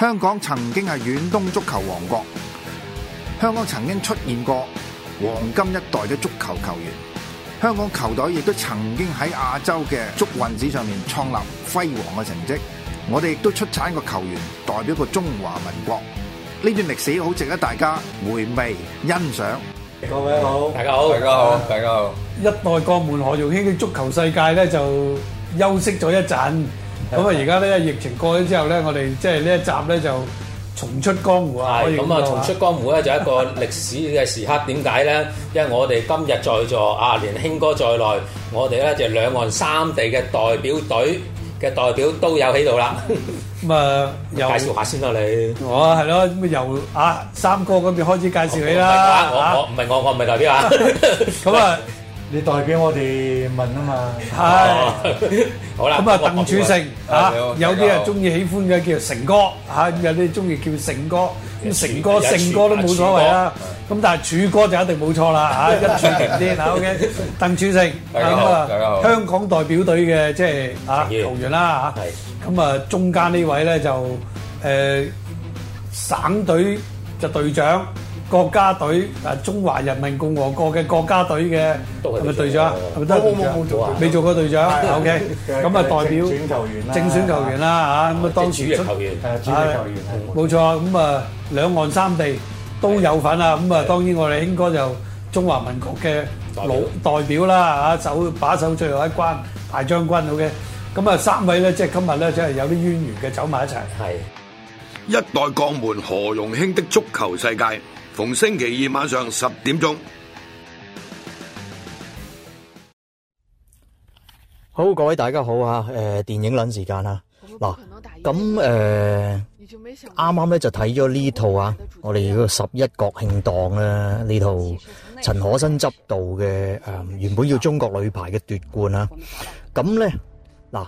香港曾經係遠東足球王國，香港曾經出現過黃金一代嘅足球球員，香港球隊亦都曾經喺亞洲嘅足運史上面創立輝煌嘅成績。我哋亦都出產個球員代表過中華民國，呢段歷史好值得大家回味欣賞。各位好，大家好，大家好，大家好。一代國門何容興嘅足球世界咧就休息咗一陣， 咁啊而家咧疫情過咗之後咧，我哋即係呢一集咧就重出江湖啊！咁啊，重出江湖咧就係一個歷史嘅時刻。點解咧？因為我哋今日在座啊，連興哥在內，我哋咧就兩岸三地嘅代表隊嘅代表都有喺度啦。咁啊又介紹下先啦，你。我係咯，咁啊由啊三哥嗰邊開始介紹你啦，我我唔係我我唔係代表啊。咁啊你代表我哋問啊嘛，係。好啦，咁啊，鄧柱成嚇，有啲大家好啊中意喜歡嘅叫成哥嚇，有啲中意叫成哥。咁成哥、成哥都冇所謂啦。咁但係柱哥就一定冇錯啦嚇，一柱擎天嚇。OK，鄧柱成咁啊，香港代表隊嘅即係啊球員啦嚇。係咁啊，中間呢位咧就誒省隊就隊長。國家隊啊，中華人民共和國嘅國家隊嘅都係係咪隊長？係咪都係隊長冇冇冇做未做過隊長？OK，咁啊代表正選球員啦，正選球員啦嚇，咁啊當主時出力球員。誒主力球員係冇錯，咁啊兩岸三地都有份啊，咁啊當然我哋興哥就中華民國嘅老代表啦嚇，守把守最後一關大將軍，OK，咁啊三位咧即係今日咧即係有啲淵源嘅走埋一齊。係一代鋼門何容興的足球世界，逢星期二晚上十點鐘。好，各位大家好啊！誒、電影撚時間啊！嗱，咁誒啱啱咧就睇咗呢套啊，我哋嗰個十一國慶檔啦，呢套陳可辛執導嘅誒、原本要中國女排嘅奪冠啊，咁咧嗱。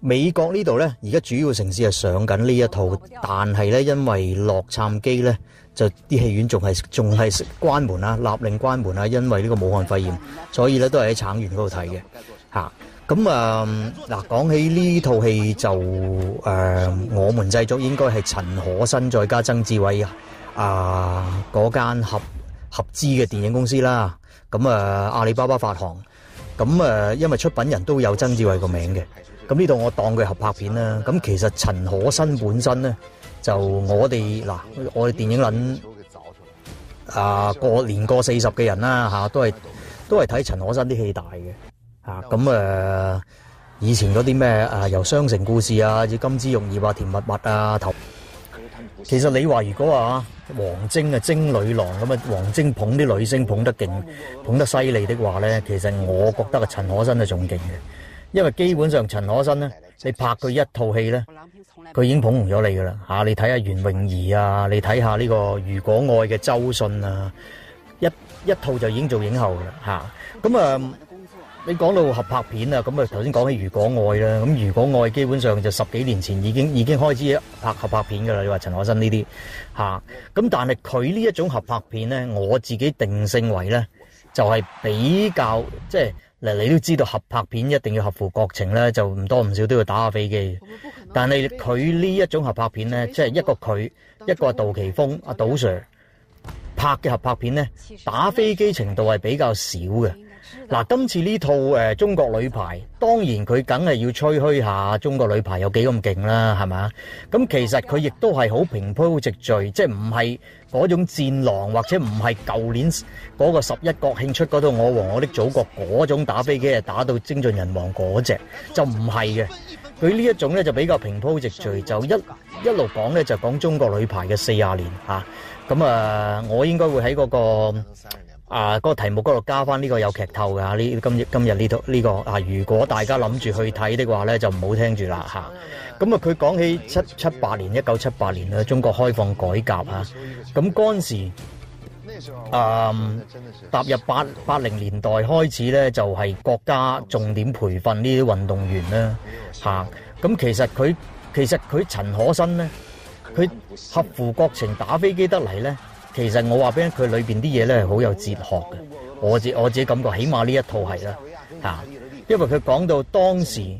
美國呢度咧，而家主要城市係上緊呢一套，但係咧因為洛杉磯咧就啲戲院仲係仲係關門啊，勒令關門啊，因為呢個武漢肺炎，所以咧都係喺橙園嗰度睇嘅吓。咁啊嗱，講起呢套戲就誒、我們製作應該係陳可辛再加曾志偉啊嗰間合合資嘅電影公司啦。咁啊，阿里巴巴發行。咁啊，因為出品人都有曾志偉個名嘅。咁呢度我當佢合拍片啦。咁其實陳可辛本身咧，就我哋嗱，我哋電影撚啊過年過四十嘅人啦嚇、都係都係睇陳可辛啲戲大嘅嚇。咁誒、啊以前嗰啲咩啊，由雙城故事啊，至金枝玉葉啊，甜蜜蜜啊，頭。其實你話如果話王晶啊，晶女郎咁啊，王晶捧啲女星捧得勁，捧得犀利的話咧，其實我覺得啊，陳可辛係仲勁嘅，因為基本上陳可辛咧，你拍佢一套戲咧，佢已經捧紅咗你噶啦嚇。你睇下袁詠儀啊，你睇下呢個如果愛嘅周迅啊，一一套就已經做影后噶啦嚇。咁啊，你講到合拍片啊，咁啊頭先講起如果愛啦，咁如果愛基本上就十幾年前已經已經開始拍合拍片噶啦。你話陳可辛呢啲嚇，咁但係佢呢一種合拍片咧，我自己定性為咧，就係、比較即係嗱，你都知道合拍片一定要合乎國情咧，就唔多唔少都要打下飛機。但係佢呢一種合拍片咧，即係一個佢，一個係杜琪峰、阿杜 Sir 拍嘅合拍片咧，打飛機程度係比較少嘅。 嗱，今次呢套誒、呃中國女排，當然佢梗係要吹噓下中國女排有幾咁勁啦，係咪？咁其實佢亦都係好平鋪直敍，即係唔係嗰種戰狼，或者唔係舊年嗰個十一國慶出嗰套我和我的祖國嗰種打飛機係打到精盡人亡嗰只，就唔係嘅。佢呢一種咧就比較平鋪直敍，就一一路講咧就講中國女排嘅四廿年嚇。咁啊，我應該會喺嗰、個。 啊！嗰、個題目嗰度加翻呢個有劇透㗎，呢今日今日呢套呢個啊，如果大家諗住去睇的話咧，就唔好聽住啦嚇。咁啊，佢講起七七八年，一九七八年啊，中國開放改革啊，咁嗰陣時。誒、踏入八八零年代開始咧，就係、國家重點培訓呢啲運動員啦，嚇、咁其實佢其實佢陳可辛咧，佢合乎國情打飛機得嚟咧，其實我話俾佢裏邊啲嘢咧係好有哲學嘅。我自我自己感覺，起碼呢一套係啦，嚇、因為佢講到當時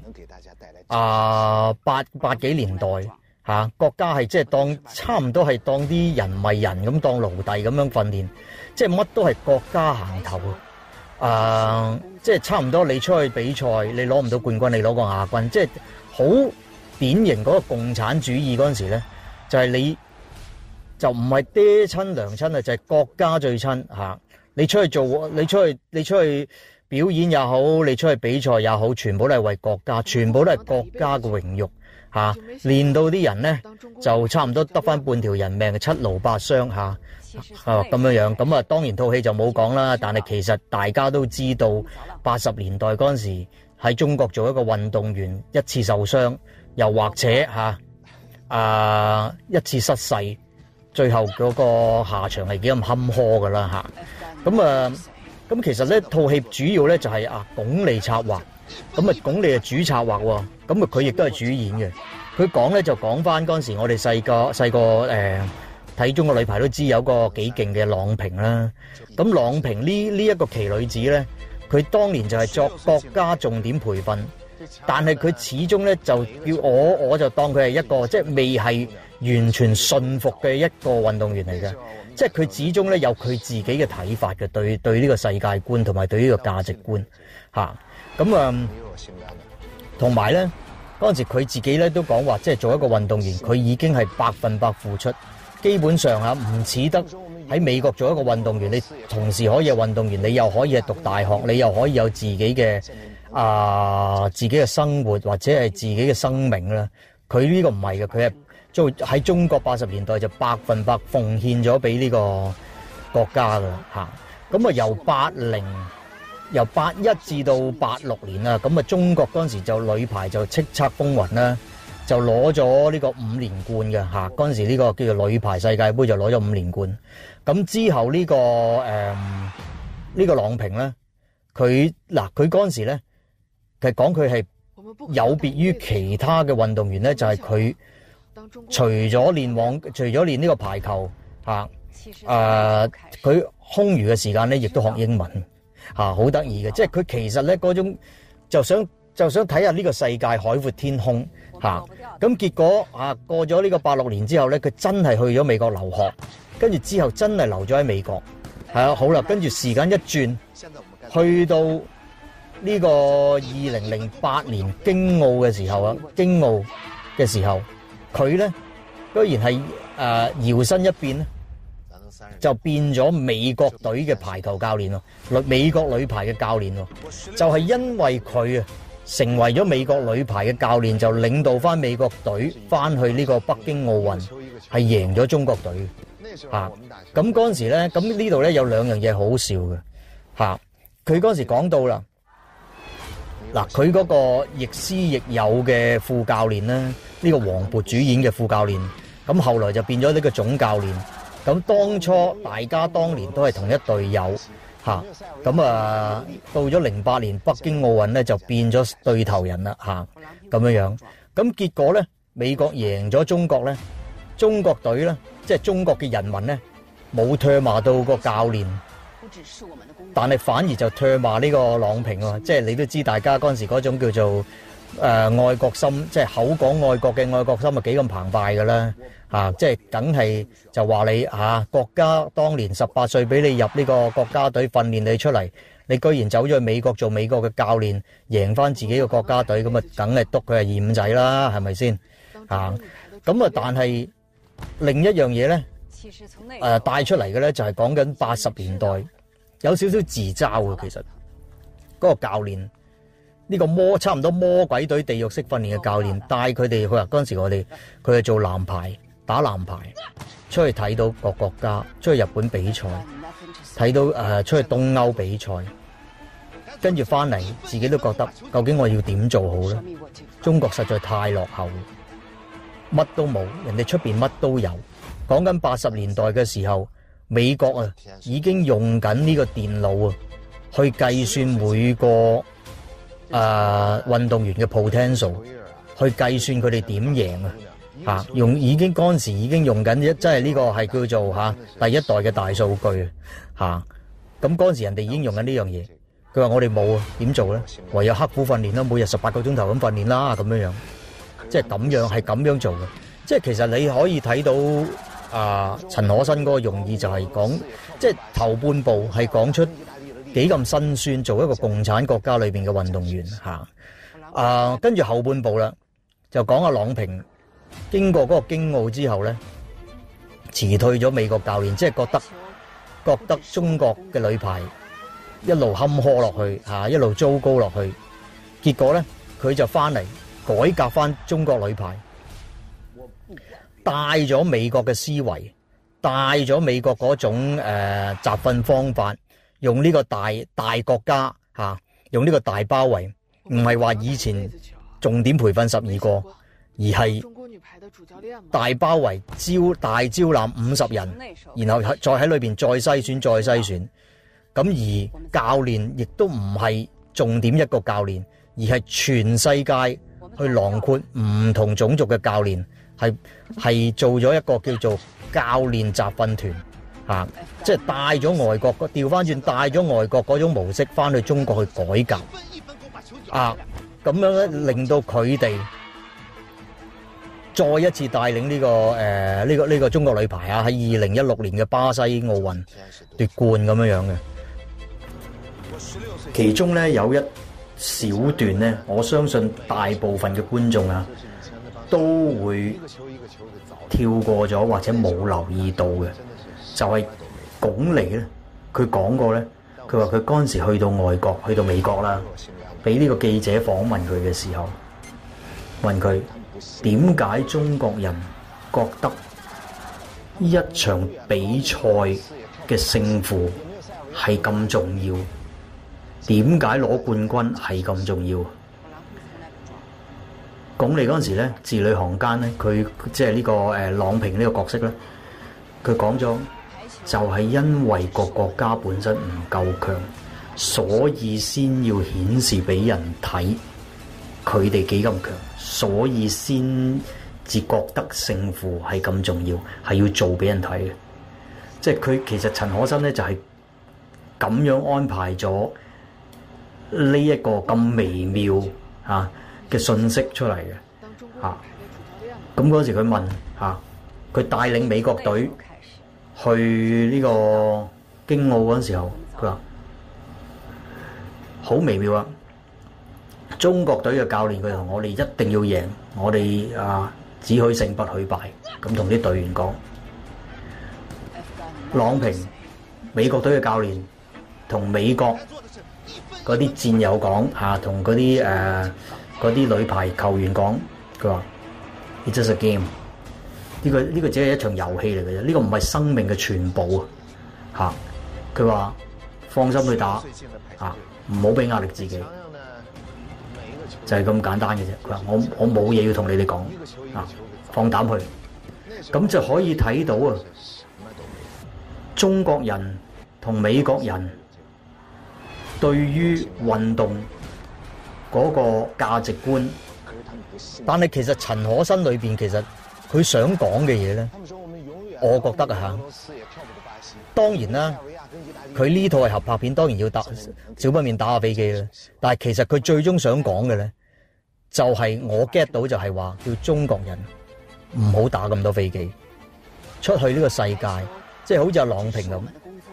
啊八八幾年代嚇、國家係即係當差唔多係當啲人唔係人咁當奴隸咁樣訓練，即係乜都係國家行頭啊！啊，即係差唔多你出去比賽，你攞唔到冠軍，你攞個亞軍，即係好典型嗰個共產主義嗰陣時咧，就係、你就唔係爹親娘親啊，就係、國家最親嚇、你出去做，你出去你出去表演也好，你出去比賽也好，全部都係為國家，全部都係國家嘅榮譽嚇。練到啲人咧就差唔多得翻半條人命，七勞八傷嚇。啊咁樣樣，咁啊當然套戲就冇講啦，但係其實大家都知道，八十年代嗰陣時喺中國做一個運動員一次受傷，又或者嚇啊一次失勢，最後嗰個下場係幾咁坎坷噶啦嚇。咁啊咁其實呢套戲主要咧就係啊鞏俐策劃，咁啊鞏俐係主策劃喎，咁啊佢亦都係主演嘅。佢講咧就講翻嗰陣時我哋細個細個誒。睇中國女排都知有個幾勁嘅郎平啦，咁郎平呢呢一個奇女子呢，佢當年就係作國家重點培訓，但係佢始終呢，就叫我我就當佢係一個即係未係完全信服嘅一个运动员嚟嘅，即系佢始终咧，有佢自己嘅睇法嘅对对呢个世界观同埋对呢个价值观吓，咁啊同埋咧，嗰阵时佢自己咧都讲话，即系做一个运动员，佢已经系百分百付出。基本上啊，唔似得喺美国做一个运动员，你同时可以系运动员，你又可以系读大学，你又可以有自己嘅啊自己嘅生活或者系自己嘅生命啦。佢呢个唔系嘅，佢系做喺中國八十年代就百分百奉獻咗俾呢個國家噶啦嚇。咁啊由八零由八一至到八六年啦，咁啊中國嗰陣時就女排就叱咤風雲啦。就攞咗呢個五連冠嘅嚇，嗰陣時呢個叫做女排世界盃就攞咗五連冠。咁之後呢、呢個誒呢、呃呢個郎平咧，佢嗱佢嗰陣時咧，其實講佢係有別於其他嘅運動員咧，就係、係、佢除咗練網，除咗練呢個排球嚇，誒佢空餘嘅時間咧，亦都學英文嚇，好得意嘅。即係佢其實咧嗰種就想就想睇下呢個世界海闊天空。嚇！咁結果啊，過咗呢個八六年之後咧，佢真係去咗美國留學，跟住之後真係留咗喺美國。係啊，好啦，跟住時間一轉，去到呢個二零零八年京澳嘅時候啊，京澳嘅時候，佢咧居然係誒搖身一變咧，就變咗美國隊嘅排球教練咯，女美國女排嘅教練咯，就係因為佢啊。成為咗美國女排嘅教練，就領導翻美國隊翻去呢個北京奧運，係贏咗中國隊嚇。咁嗰陣時咧，咁呢度咧有兩樣嘢好笑嘅吓。佢嗰陣時講到啦，嗱佢嗰個亦師亦友嘅副教練咧，呢個黃渤主演嘅副教練，咁後來就變咗呢個總教練。咁當初大家當年都係同一隊友。吓咁啊！到咗零八年北京奧運咧，就變咗對頭人啦吓咁樣樣。咁結果咧，美國贏咗中國咧，中國隊咧，即係中國嘅人民咧，冇唾骂到個教練，但係反而就唾骂呢個郎平喎。即係你都知，大家嗰陣時嗰種叫做誒愛國心，即係口講愛國嘅愛國心啊，幾咁澎湃㗎啦〜啊！即係梗係就話你啊，國家當年十八歲俾你入呢個國家隊訓練你出嚟，你居然走咗去美國做美國嘅教練，贏翻自己嘅國家隊，咁啊，梗係督佢係二五仔啦，係咪先？啊！咁啊，但係另一樣嘢咧，誒帶出嚟嘅咧就係講緊八十年代有少少自嘲嘅，其實嗰個教練。呢個魔差唔多魔鬼隊地獄式訓練嘅教練帶佢哋，佢話嗰陣時我哋佢係做男排打男排，出去睇到各國家，出去日本比賽，睇到誒、呃、出去東歐比賽，跟住翻嚟自己都覺得究竟我要點做好咧？中國實在太落後，乜都冇，人哋出邊乜都有。講緊八十年代嘅時候，美國啊已經用緊呢個電腦啊去計算每個。誒、呃，運動員嘅 potential 去計算佢哋點贏啊！吓，用已經嗰陣時已經用緊，即係呢個係叫做吓、第一代嘅大數據啊！吓，咁嗰陣時人哋已經用緊呢樣嘢，佢話我哋冇啊，點做咧？唯有刻苦訓練啦，每日十八個鐘頭咁訓練啦，咁樣樣，即係咁樣係咁樣做嘅，即係其實你可以睇到啊，陳可辛嗰個用意就係講，即係頭半部係講出幾咁辛酸，做一個共產國家裏邊嘅運動員嚇。啊，跟住後半部啦，就講阿郎平經過嗰個京奧之後咧，辭退咗美國教練，即係覺得覺得中國嘅女排一路坎坷落去嚇，一路糟糕落去，結果咧佢就翻嚟改革翻中國女排。帶咗美國嘅思維，帶咗美國嗰種誒、呃、集訓方法，用呢個大大國家嚇、啊，用呢個大包圍，唔係話以前重點培訓十二個，而係大包圍招大招攬五十人，然後再喺裏邊再篩選再篩選。咁而教練亦都唔係重點一個教練，而係全世界去囊括唔同種族嘅教練。係係做咗一個叫做教練集訓團，啊，即係帶咗外國調翻轉帶咗外國嗰種模式翻去中國去改革，啊，咁樣咧令到佢哋再一次帶領呢、這個誒呢、呃這個呢、這個中國女排啊喺二零一六年嘅巴西奧運奪冠咁樣樣嘅，其中咧有一小段咧，我相信大部分嘅觀眾啊。都會跳過咗或者冇留意到嘅，就係鞏俐咧。佢講過咧，佢話佢嗰陣時去到外國，去到美國啦，俾呢個記者訪問佢嘅時候，問佢點解中國人覺得呢一場比賽嘅勝負係咁重要？點解攞冠軍係咁重要？鞏俐嗰陣時咧，字裏行間咧，佢即係呢個誒郎平呢個角色咧，佢講咗就係因為個國家本身唔夠強，所以先要顯示俾人睇佢哋幾咁強，所以先至覺得勝負係咁重要，係要做俾人睇嘅。即係佢其實陳可辛咧就係咁樣安排咗呢一個咁微妙啊嘅信息出嚟嘅，嚇咁嗰時佢問嚇，佢、啊、帶領美國隊 去呢個京奧嗰陣時候，佢話好微妙啊！中國隊嘅教練佢同我哋一定要贏，我哋啊只許勝不許敗，咁同啲隊員講。郎平美國隊嘅教練同美國嗰啲戰友講嚇，同嗰啲誒。嗰啲女排球員講，佢話：It's just a game。 呢個呢個只係一場遊戲嚟嘅啫，呢個唔係生命嘅全部啊！嚇，佢話放心去打，啊，唔好俾壓力自己，就係咁簡單嘅啫。佢話：我我冇嘢要同你哋講，啊，放膽去。咁就可以睇到啊，中國人同美國人對於運動嗰個價值觀，但係其實陳可辛裏邊其實佢想講嘅嘢咧，我覺得啊嚇，當然啦，佢呢套係合拍片，當然要打少不免打下飛機啦。但係其實佢最終想講嘅咧，就係我 get 到就係話叫中國人唔好打咁多飛機，出去呢個世界，即係好似阿郎平咁，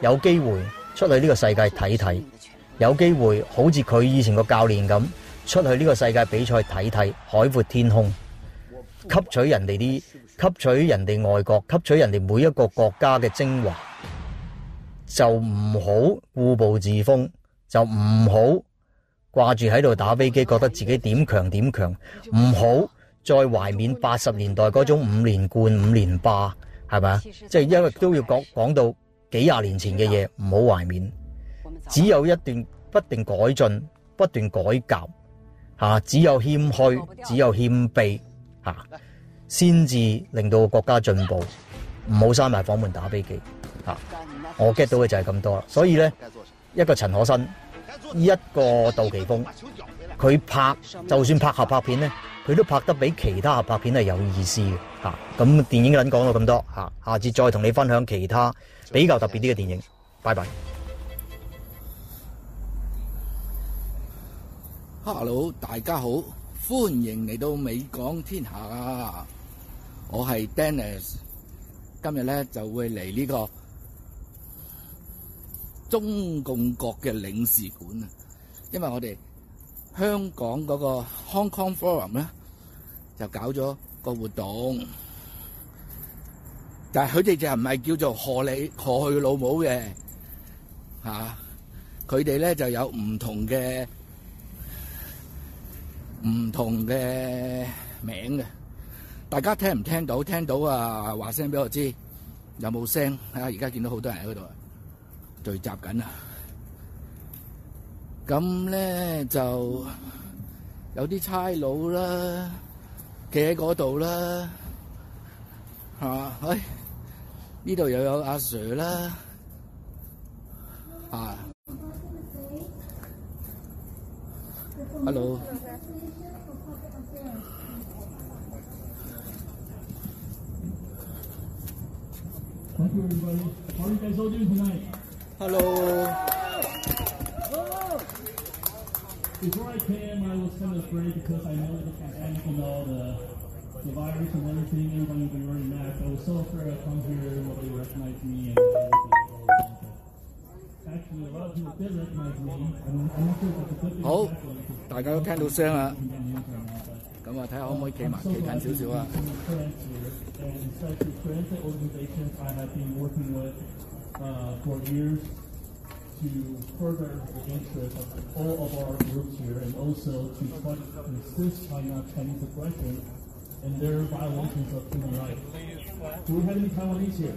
有機會出去呢個世界睇睇，有機會好似佢以前個教練咁。出去呢個世界比賽睇睇，海闊天空，吸取人哋啲，吸取人哋外國，吸取人哋每一個國家嘅精華，就唔好固步自封，就唔好掛住喺度打飛機，覺得自己點強點強，唔好再懷緬八十年代嗰種五連冠、五連霸，係咪啊？即係因為都要講講到幾廿年前嘅嘢，唔好懷緬，只有一段不斷改進、不斷改革。吓，只有謙虛，只有謙卑，吓，先至令到國家進步。唔好閂埋房門打飛機，吓，我 get 到嘅就係咁多啦。所以咧，一個陳可辛，一個杜琪峰，佢拍就算拍合拍片咧，佢都拍得比其他合拍片係有意思嘅，吓。咁電影人講到咁多，吓，下次再同你分享其他比較特別啲嘅電影。拜拜。Hello，大家好，歡迎嚟到美港天下！我係 Dennis，今日咧就會嚟呢個中共國嘅領事館啊，因為我哋香港嗰個 Hong Kong Forum 咧就搞咗個活動，但系佢哋就唔係叫做贺你贺去老母嘅吓，佢哋咧就有唔同嘅唔同嘅名嘅。大家聽唔聽到？聽到啊，話聲俾我知。有冇聲？啊，而家見到好多人喺嗰度聚集緊啊！咁咧就有啲差佬啦，企喺嗰度啦，係嘛？哎，呢度又有阿 Sir 啦，啊，Hello。Thank you, everybody. How are you guys all doing tonight? Hello， Before I came, I was kind of afraid because I know the pandemic and all the, the virus and everything. Everybody will be wearing masks. I was so afraid I'd come here and nobody recognized me and everything. Actually, a lot of people did recognize me. I'm, I'm not sure if that's a good thing. 好 or bad thing. 大家都听到声啦， I'm getting into it now, but 咁啊睇下可唔可以企埋 I'm so 企近 glad 少少啊？ to be friends here. And such a transit organizations I have been working with uh, for years to further the interest of all of our groups here and also to try to resist China Chinese aggression and their violations of human rights. Do we have any Taiwanese here?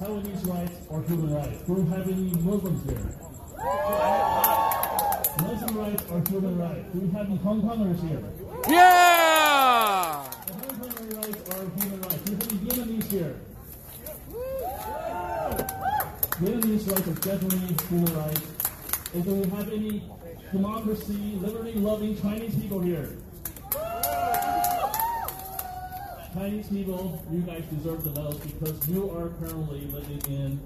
Taiwanese rights or human rights? Do we have any Muslims here? Rights or human rights? Do we have any Hong Kongers here? Yeah！Hong Kong rights or human rights? Do we have any Vietnamese here? Vietnamese rights are definitely human rights. And do we have any democracy, liberty-loving Chinese people here? Chinese people, you guys deserve the vote because you are currently living in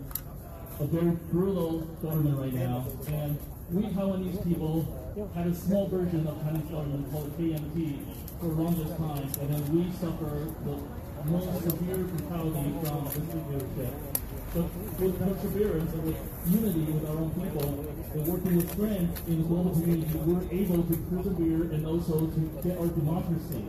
a very brutal government right now. And we Taiwanese people had a small version of Chinese government called KMT for the longest time, and then we suffer the most severe brutality from this dictatorship. But with perseverance and with unity with our own people, and working with friends in the global community, we're able to persevere and also to get our democracy.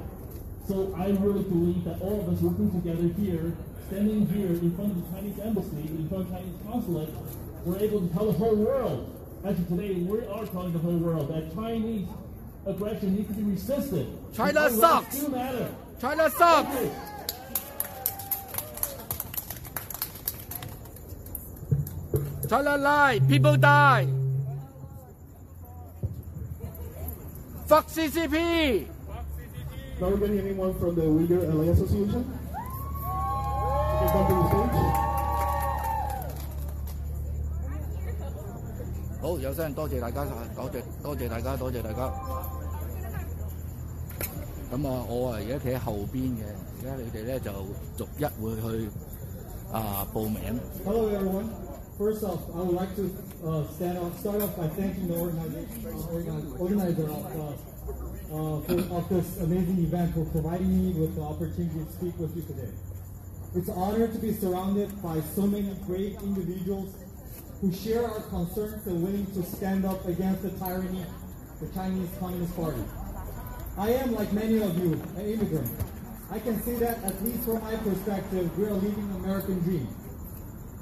So I really believe that all of us working together here, standing here in front of the Chinese embassy, in front of the Chinese consulate, we're able to tell the whole world, actually today we are telling the whole world that Chinese aggression needs to be resisted. China Our sucks. China sucks！China lie, people die. Fuck CCP! Now we're getting anyone from the Uyghur LA Association? 好，有声，多谢大家，多谢多谢大家，多谢大家。咁啊，我啊而家企喺后边嘅，而家你哋咧就逐一会去啊报名。 Hello, everyone. First off, I would like to uh, stand off, start off by thanking the organizer, uh, organ- organizer of, uh, uh, for, of this amazing event for providing me with the opportunity to speak with you today. It's an honor to be surrounded by so many great individuals who share our concerns and willing to stand up against the tyranny of the Chinese Communist Party. I am, like many of you, an immigrant. I can say that, at least from my perspective, we are living the American dream.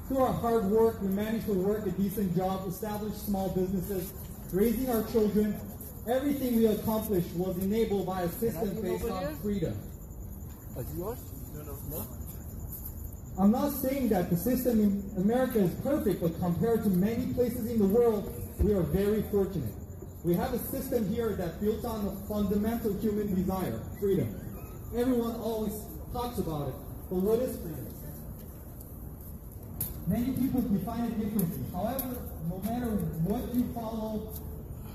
Through our hard work, we managed to work a decent job, establish small businesses, raising our children. Everything we accomplished was enabled by a system based on freedom. I'm not saying that the system in America is perfect, but compared to many places in the world, we are very fortunate. We have a system here that built on a fundamental human desire, freedom. Everyone always talks about it, but what is freedom? Many people define it differently. However, no matter what you follow,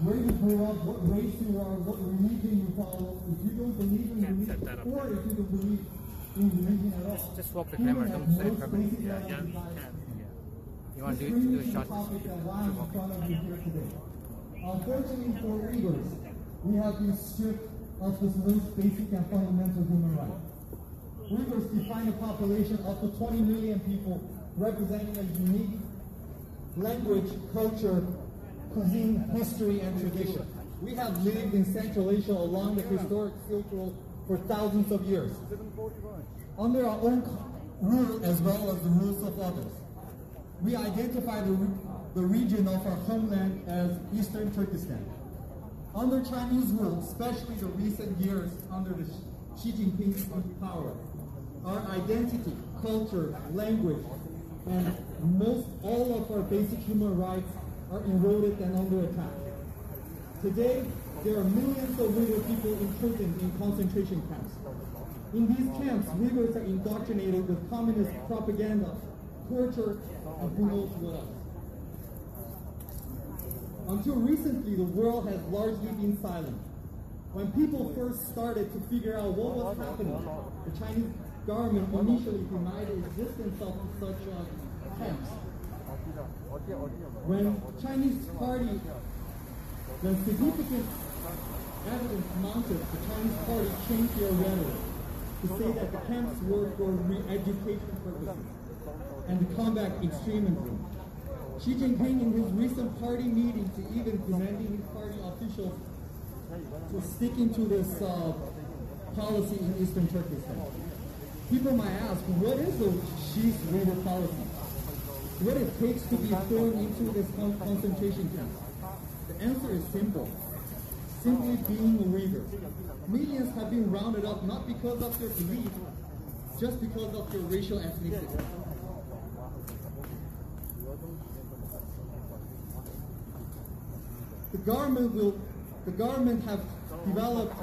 where you grew up, what race you are, what religion you follow, if you don't believe in religion, or if you don't believe at Just swap the camera, don't say camera. Yeah, yeah, and you desires. You want to do, do a to shot? Unfortunately for Uyghurs, we have been stripped of this most basic and fundamental human right. Uyghurs define a population of the 20 million people representing a unique language, culture, cuisine, history, and tradition. We have lived in Central Asia along the historic Road for thousands of years, under our own rule as well as the rules of others. We identify the, the region of our homeland as Eastern Turkestan. Under Chinese rule, especially the recent years under the Xi Jinping's power, our identity, culture, language, and most all of our basic human rights are eroded and under attack. Today, there are millions of Uyghur people imprisoned in concentration camps. In these camps, Uyghurs are indoctrinated with communist propaganda, torture, and who knows what else. Until recently, the world has largely been silent. When people first started to figure out what was happening, the Chinese government initially denied the existence of such uh, camps. When Chinese party, when significant evidence mounted, the Chinese party changed their rhetoric to say that the camps were for re-education purposes and to combat extremism. Xi Jinping in his recent party meeting to even demanding his party officials to stick into this uh, policy in Eastern Turkestan. People might ask, what is the Xi's labor policy? What it takes to be thrown into this con- concentration camp? The answer is simple. Simply being a Uyghur. Millions have been rounded up not because of their belief, just because of their racial ethnicity. The government will, the government have developed,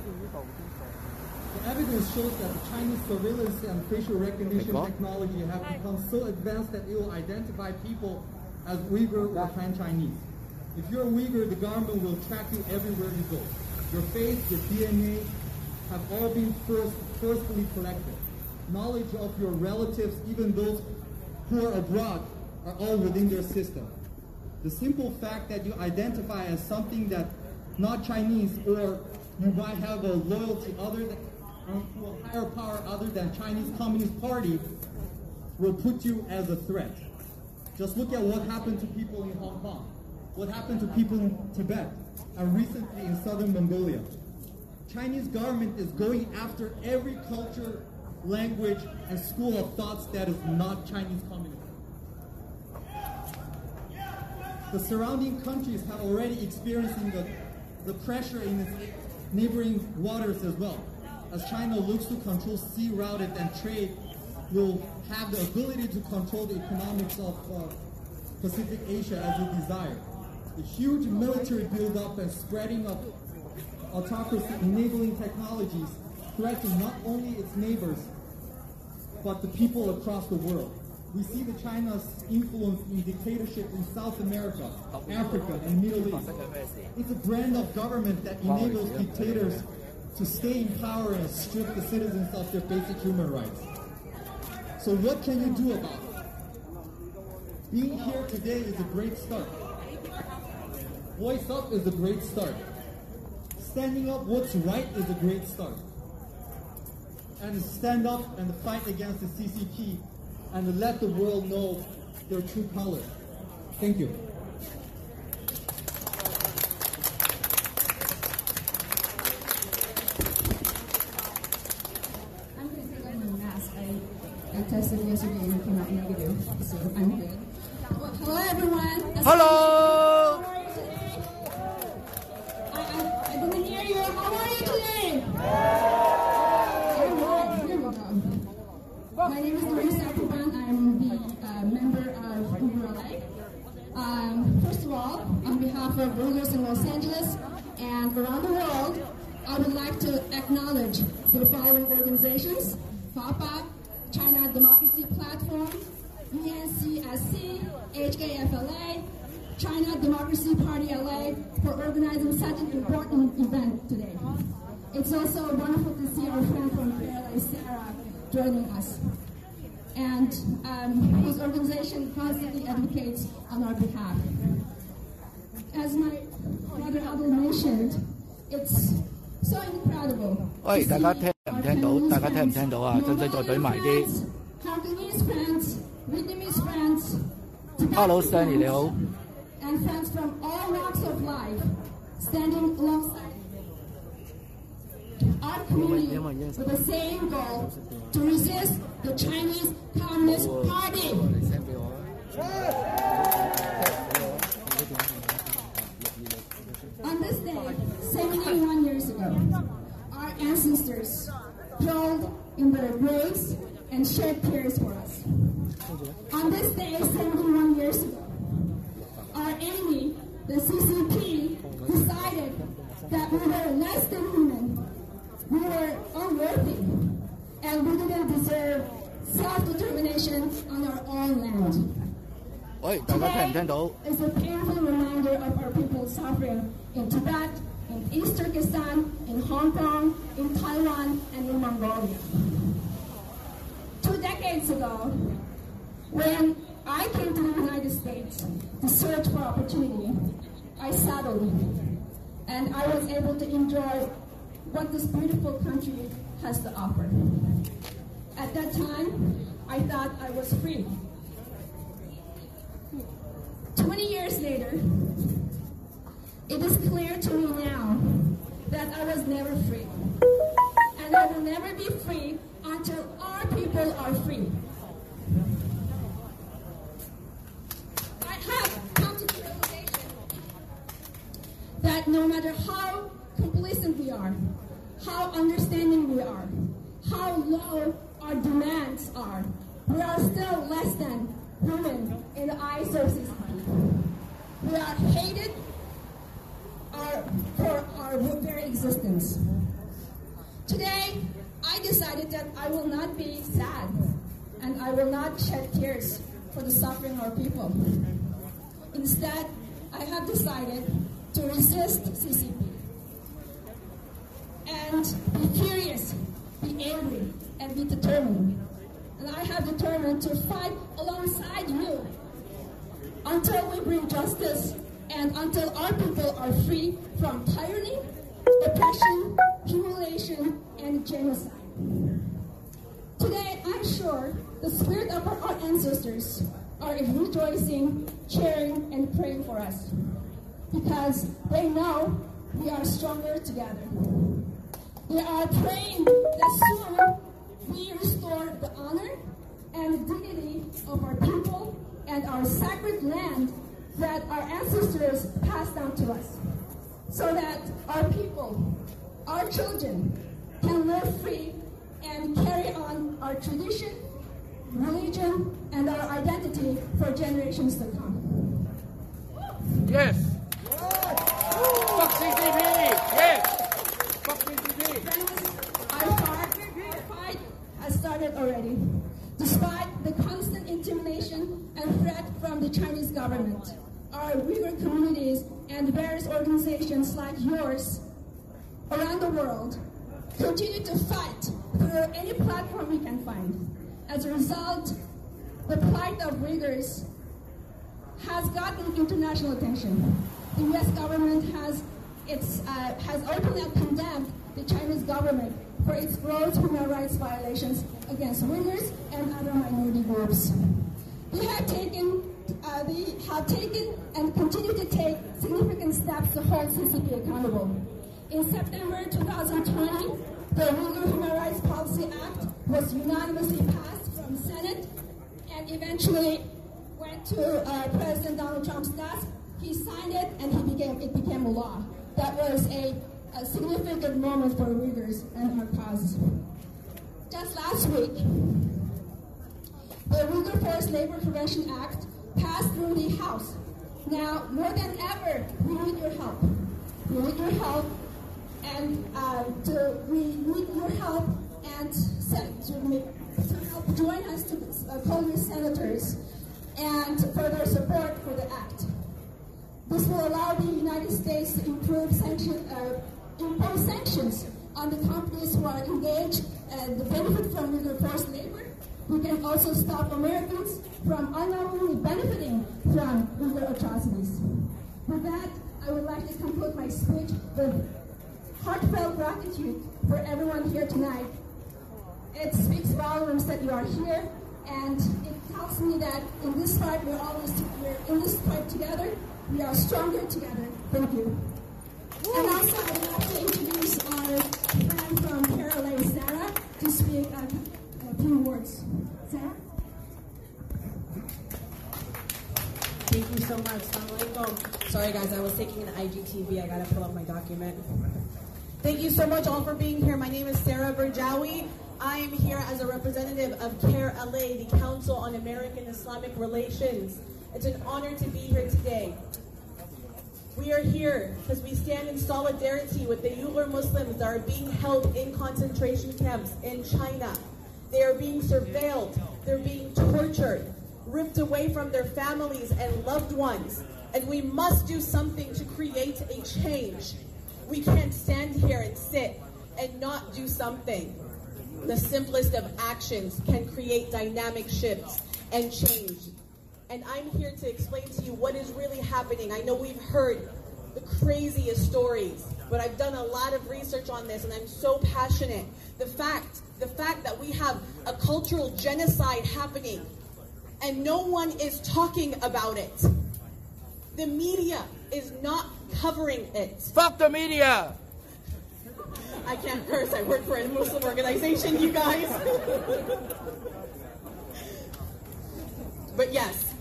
the evidence shows that the Chinese surveillance and facial recognition technology have become so advanced that it will identify people as Uyghur or Han Chinese. If you're a Uyghur, the government will track you everywhere you go. Your face, your DNA have all been first, forcefully collected. Knowledge of your relatives, even those who are abroad, are all within their system. The simple fact that you identify as something that not Chinese or you might have a loyalty other than um, to a higher power other than Chinese Communist Party will put you as a threat. Just look at what happened to people in Hong Kong, what happened to people in Tibet, and recently in southern Mongolia. Chinese government is going after every culture, language, and school of thoughts that is not Chinese communism. The surrounding countries have already experiencing the, the pressure in its neighboring waters as well. As China looks to control sea routed and trade, will have the ability to control the economics of uh, Pacific Asia as it desire. The huge military buildup and spreading of autocracy enabling technologies threaten not only its neighbors, but the people across the world. We see the China's influence in dictatorship in South America, Africa, and Middle East. It's a brand of government that enables dictators to stay in power and strip the citizens of their basic human rights. So what can you do about it? Being here today is a great start. Voice up is a great start. Standing up what's right is a great start. And stand up and fight against the CCP and let the world know their true color. Thank you. I'm going to take off my mask. I, I tested yesterday and it came out negative, so I'm good. Well, hello, everyone. Hello. How are you today? I, I, I didn't hear you. How are you today? All right, here we go. My name is Larissa Akuban. I'm the uh, member of Uber. Um, first of all, on behalf of Uyghurs in Los Angeles and around the world, I would like to acknowledge the following organizations: FAPA, China Democracy Platform, UNCSC, HKFLA, China Democracy Party LA for organizing such an important event today. It's also wonderful to see our friend from PLA, Sarah, joining us, and um, whose organization constantly advocates on our behalf. As my brother Adel mentioned, it's so incredible accountable. 喂，大家听唔听到？大家听唔听到啊？使唔使再怼埋啲 Cantonese friends, Vietnamese friends, ？Hello，Stanley 你好。 and friends from all walks of life standing alongside our community with the same goal to resist the Chinese Communist Party. On this day, 71 years ago, our ancestors crawled in their graves and shed tears for us. On this day, 71 years ago, our enemy, the CCP, decided that we were less than we were unworthy, and we didn't deserve self-determination on our own land. 喂，大家听唔听到？ is a painful reminder of our people's suffering in Tibet, in East Turkestan, in Hong Kong, in Taiwan, and in Mongolia. Two decades ago, when I came to the United States to search for opportunity, I settled and I was able to enjoy what this beautiful country has to offer. At that time, I thought I was free. 20 years later, it is clear to me now that I was never free. And I will never be free until our people are free. I have come to the realization that no matter how complacent we are, how understanding we are, how low our demands are, we are still less than human in the eyes of society. We are hated our, for our very existence. Today, I decided that I will not be sad and I will not shed tears for the suffering of our people. Instead, I have decided to resist CCP and be furious, be angry, and be determined. And I have determined to fight alongside you until we bring justice and until our people are free from tyranny, oppression, humiliation, and genocide. Today, I'm sure the spirit of our ancestors are rejoicing, cheering, and praying for us because they know we are stronger together. They are praying that soon we restore the honor and dignity of our people and our sacred land that our ancestors passed down to us so that our people, our children, can live free and carry on our tradition, religion, and our identity for generations to come. Yes. Fuck CCP. Yes. Fight has started already. Despite the constant intimidation and threat from the Chinese government, our Uyghur communities and various organizations like yours around the world continue to fight through any platform we can find. As a result, the plight of Uyghurs has gotten international attention. The U.S. government has its, uh, has openly condemned the Chinese government for its gross human rights violations against Uyghurs and other minority groups. We have taken, uh, we have taken and continue to take significant steps to hold CCP accountable. In September 2020, the Uyghur Human Rights Policy Act was unanimously passed from Senate and eventually went to uh, President Donald Trump's desk. He signed it and he became, it became a law. That was a, a significant moment for Uyghurs and our cause. Just last week, the Uyghur Forced Labor Prevention Act passed through the House. Now, more than ever, we need your help. We need your help, and uh, to, we need your help and to, to help join us to uh, call your senators and for their support for the act. This will allow the United States to improve sanction, uh, impose sanctions on the companies who are engaged and benefit from Uyghur forced labor. We can also stop Americans from unknowingly benefiting from Uyghur atrocities. With that, I would like to conclude my speech with heartfelt gratitude for everyone here tonight. It speaks volumes that you are here, and it tells me that in this fight we're always we're in this fight together. We are stronger together. Thank you. And also, I would like to introduce our friend from CAIR LA, Sarah, to speak a, few words. Sarah. Thank you so much. Sorry, guys, I was taking an IGTV. I gotta pull up my document. Thank you so much all for being here. My name is Sarah Berjawi. I am here as a representative of CAIR LA, the Council on American Islamic Relations. It's an honor to be here today. We are here because we stand in solidarity with the Uyghur Muslims that are being held in concentration camps in China. They are being surveilled, they're being tortured, ripped away from their families and loved ones. And we must do something to create a change. We can't stand here and sit and not do something. The simplest of actions can create dynamic shifts and change. And I'm here to explain to you what is really happening. I know we've heard the craziest stories, but I've done a lot of research on this and I'm so passionate. The fact, the fact that we have a cultural genocide happening and no one is talking about it. The media is not covering it. Fuck the media! I can't curse. I work for a Muslim organization, you guys. but yes.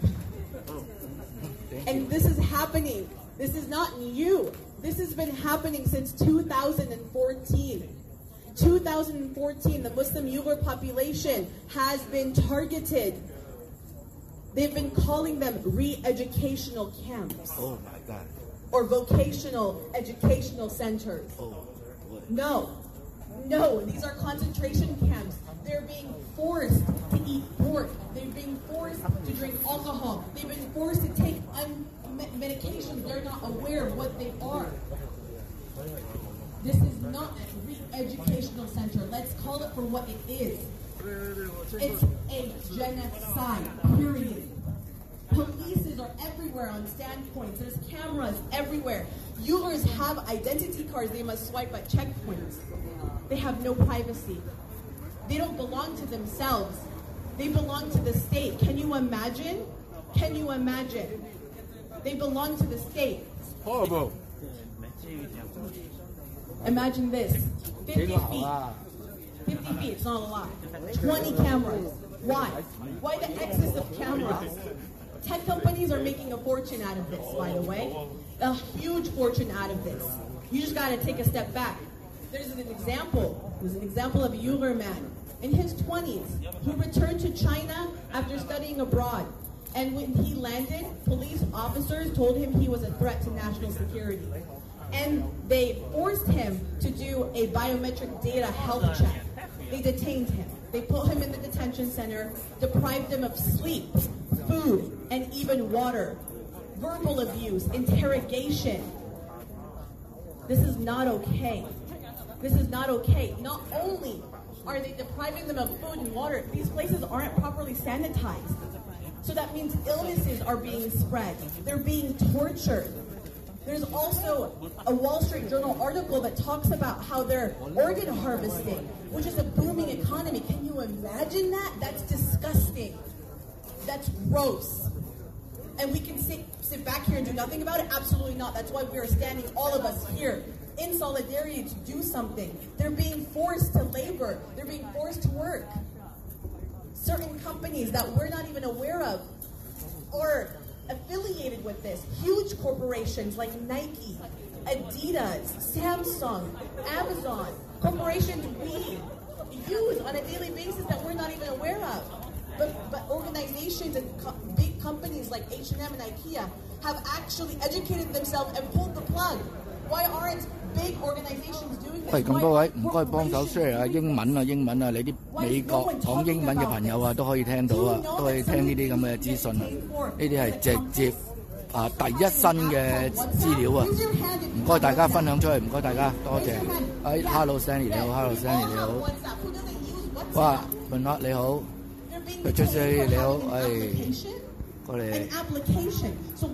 And this is happening. This is not new. This has been happening since 2014. 2014, the Muslim Uyghur population has been targeted. They've been calling them re-educational camps. Oh my god. Or vocational educational centers. Oh, no. No, these are concentration camps. They're being forced to eat pork. They're being forced to drink alcohol. They've been forced to take un- medications. They're not aware of what they are. This is not a re-educational center. Let's call it for what it is. It's a genocide, period. Polices are everywhere on standpoints. There's cameras everywhere. Uyghurs have identity cards they must swipe at checkpoints. They have no privacy. They don't belong to themselves. They belong to the state. Can you imagine? Can you imagine? They belong to the state. Horrible. Imagine this 50 feet. 50 feet, it's not a lot. 20 cameras. Why? Why the excess of cameras? Tech companies are making a fortune out of this, by the way. A huge fortune out of this. You just gotta take a step back. There's an example. There's an example of a Uyghur man in his 20s who returned to China after studying abroad. And when he landed, police officers told him he was a threat to national security. And they forced him to do a biometric data health check. They detained him. They put him in the detention center, deprived him of sleep, food, and even water. Verbal abuse, interrogation. This is not okay. This is not okay. Not only are they depriving them of food and water, these places aren't properly sanitized. So that means illnesses are being spread. They're being tortured. There's also a Wall Street Journal article that talks about how they're organ harvesting, which is a booming economy. Can you imagine that? That's disgusting. That's gross. And we can sit, sit back here and do nothing about it? Absolutely not. That's why we are standing, all of us here, in solidarity to do something. They're being forced to labor, they're being forced to work. Certain companies that we're not even aware of are affiliated with this. Huge corporations like Nike, Adidas, Samsung, Amazon, corporations we use on a daily basis that we're not even aware of. But, but organizations and co- big companies like H&M and IKEA have actually educated themselves and pulled the plug. Why aren't 喂，咁多位唔該幫手 share 下英文啊，英文啊，你啲美國講英文嘅朋友啊都可以聽到啊，都可以聽呢啲咁嘅資訊啊，呢啲係直接啊第一身嘅資料啊，唔該大家分享出去，唔該大家，多謝。哎，Hello Sandy 你好，Hello Sandy 你好，哇，文樂你好，出世你好，誒，過嚟 an。application. So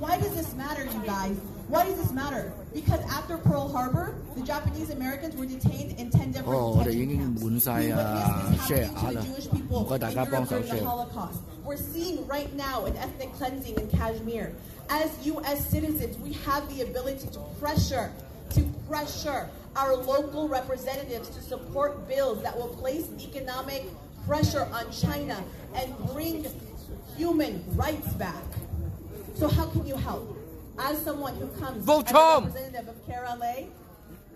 why does this matter, you guys? Why does this matter? Because after Pearl Harbor, the Japanese Americans were detained in 10 different 哦，我哋已 detention 经 camps. 满晒 We 啊 witnessed this share happening 额 to 啦 the Jewish，people 唔该大 in 家 Europe 帮手 during the share。 Holocaust. We're seeing right now an ethnic cleansing in Kashmir. As U.S. citizens, we have the ability to pressure, to pressure our local representatives to support bills that will place economic pressure on China and bring human rights back. So how can you help? As someone who comes Vote as a representative of CAIR LA,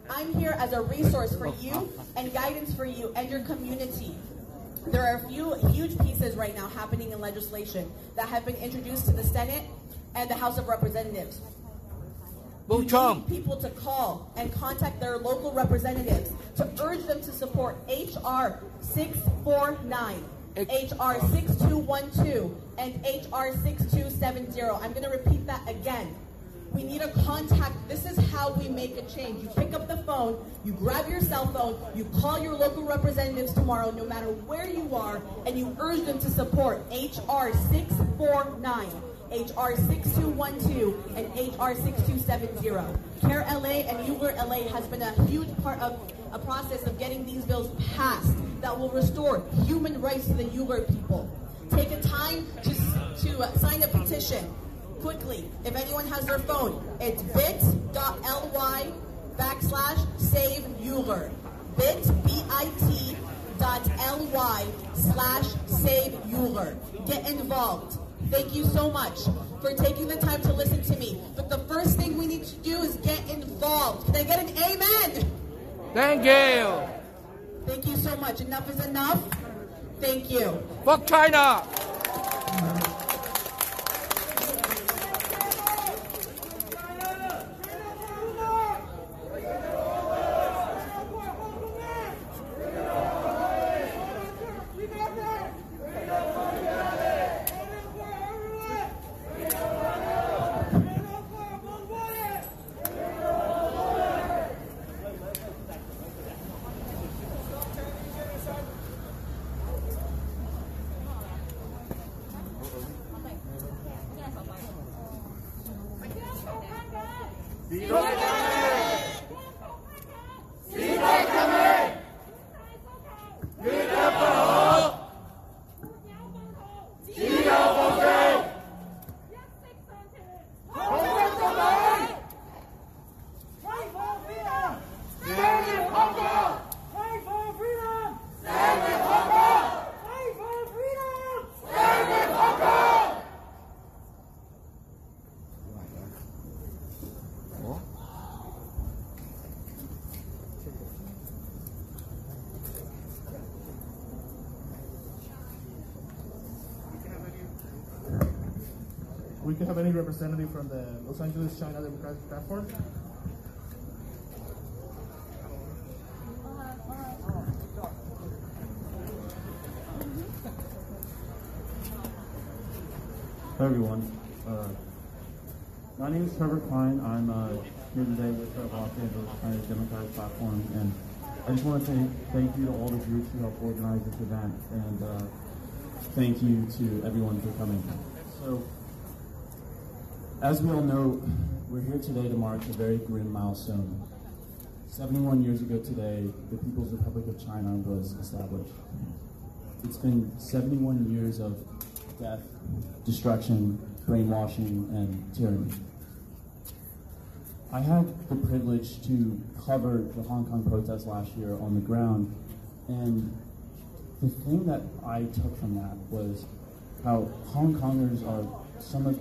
I'm here as a resource for you and guidance for you and your community. There are a few huge pieces right now happening in legislation that have been introduced to the Senate and the House of Representatives. Vote Trump! People to call and contact their local representatives to urge them to support HR 649, HR 6212, and HR 6270. I'm going to repeat that again. We need a contact. This is how we make a change. You pick up the phone, you grab your cell phone, you call your local representatives tomorrow, no matter where you are, and you urge them to support HR 649. HR 6212 and HR 6270. CAIR LA and Uber LA has been a huge part of a process of getting these bills passed that will restore human rights to the Uyghur people. Take a time to, to sign a petition quickly. If anyone has their phone, it's bit.ly backslash save Uyghur. Bit, B-I-T dot L-Y slash save Uyghur. Get involved. Thank you so much for taking the time to listen to me. But the first thing we need to do is get involved. Can I get an amen? Thank you. Thank you so much. Enough is enough. Thank you. Fuck China! Can have any representative from the Los Angeles China Democratic Platform. Hi everyone. Uh, my name is Trevor Klein. I'm uh, here today with the Los Angeles China Democratic Platform, and I just want to say thank you to all the groups who helped organize this event, and uh, thank you to everyone for coming. So, as we all know, we're here today to mark a very grim milestone. 71 years ago today, the People's Republic of China was established. It's been 71 years of death, destruction, brainwashing, and tyranny. I had the privilege to cover the Hong Kong protests last year on the ground, and the thing that I took from that was how Hong Kongers are some of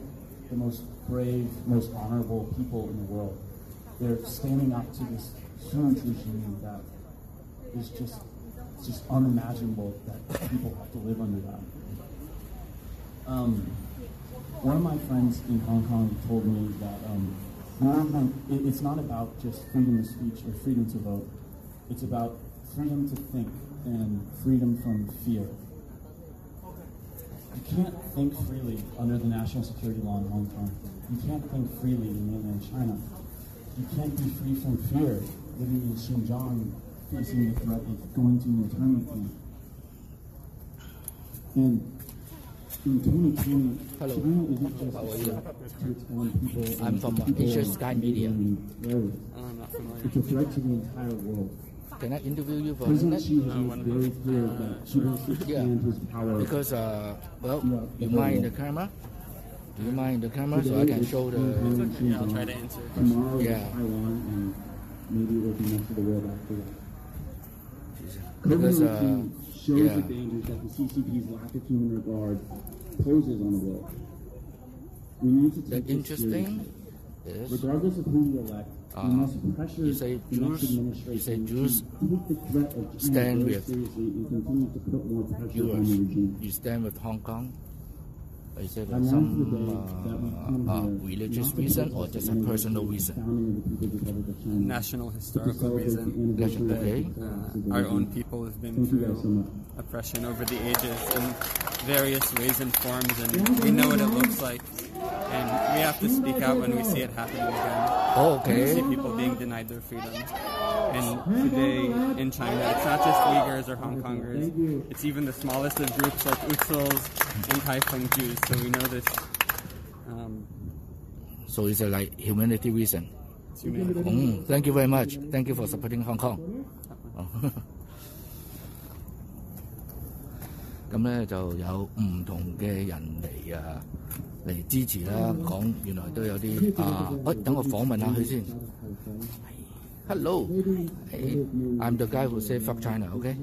the most brave, most honorable people in the world. They're standing up to this huge regime that is just it's just unimaginable that people have to live under that. Um, one of my friends in Hong Kong told me that um, it's not about just freedom of speech or freedom to vote. It's about freedom to think and freedom from fear. You can't think freely under the national security law in Hong Kong. You can't think freely in mainland China. You can't be free from fear living in Xinjiang facing the threat of going to an internment camp. And in 2020, Hello. China isn't just a threat to its own people. I'm from Asia Sky Media. It's a threat to the entire world. Can I interview you for a President? Xi has made very clear that he wants to expand his power. Because, uh, well, you mind the camera? Do you mind the camera so I can show the. Yeah, I'll try to answer. Tomorrow Yeah. is Taiwan, and maybe it will be next to the world after that. Because, uh, COVID-19 shows yeah. the dangers that the CCP's lack of human regard poses on the world. We need to take interesting seriously. is. Regardless of who we elect, Uh, we must pressure you say the next administration you say to take the threat of China stand very with seriously and continue to put more pressure on the regime. You stand with Hong Kong? Is it I like announced some today that we come uh, uh, religious not reason or just a the personal founding reason? of the People's of China. National To historical reason. the anniversary of Okay. the collapse Our own people have been Thank you guys so through much. oppression over the ages in various ways and forms, and we know what it looks like and we have to speak out when we see it happening again. Oh, okay. When we see people being denied their freedom. And today in China, it's not just Uyghurs or Hong Kongers, it's even the smallest of groups like Utsuls and Kaifeng Jews. So we know this. Um, so it's a, like humanity reason. Mm, thank you very much. Thank you for supporting Hong Kong. 咁咧就有唔同嘅人嚟啊。嚟支持啦，讲原来都有啲啊，喂、等我访问下佢先。Hello, hey, I'm the guy who said fuck China, okay?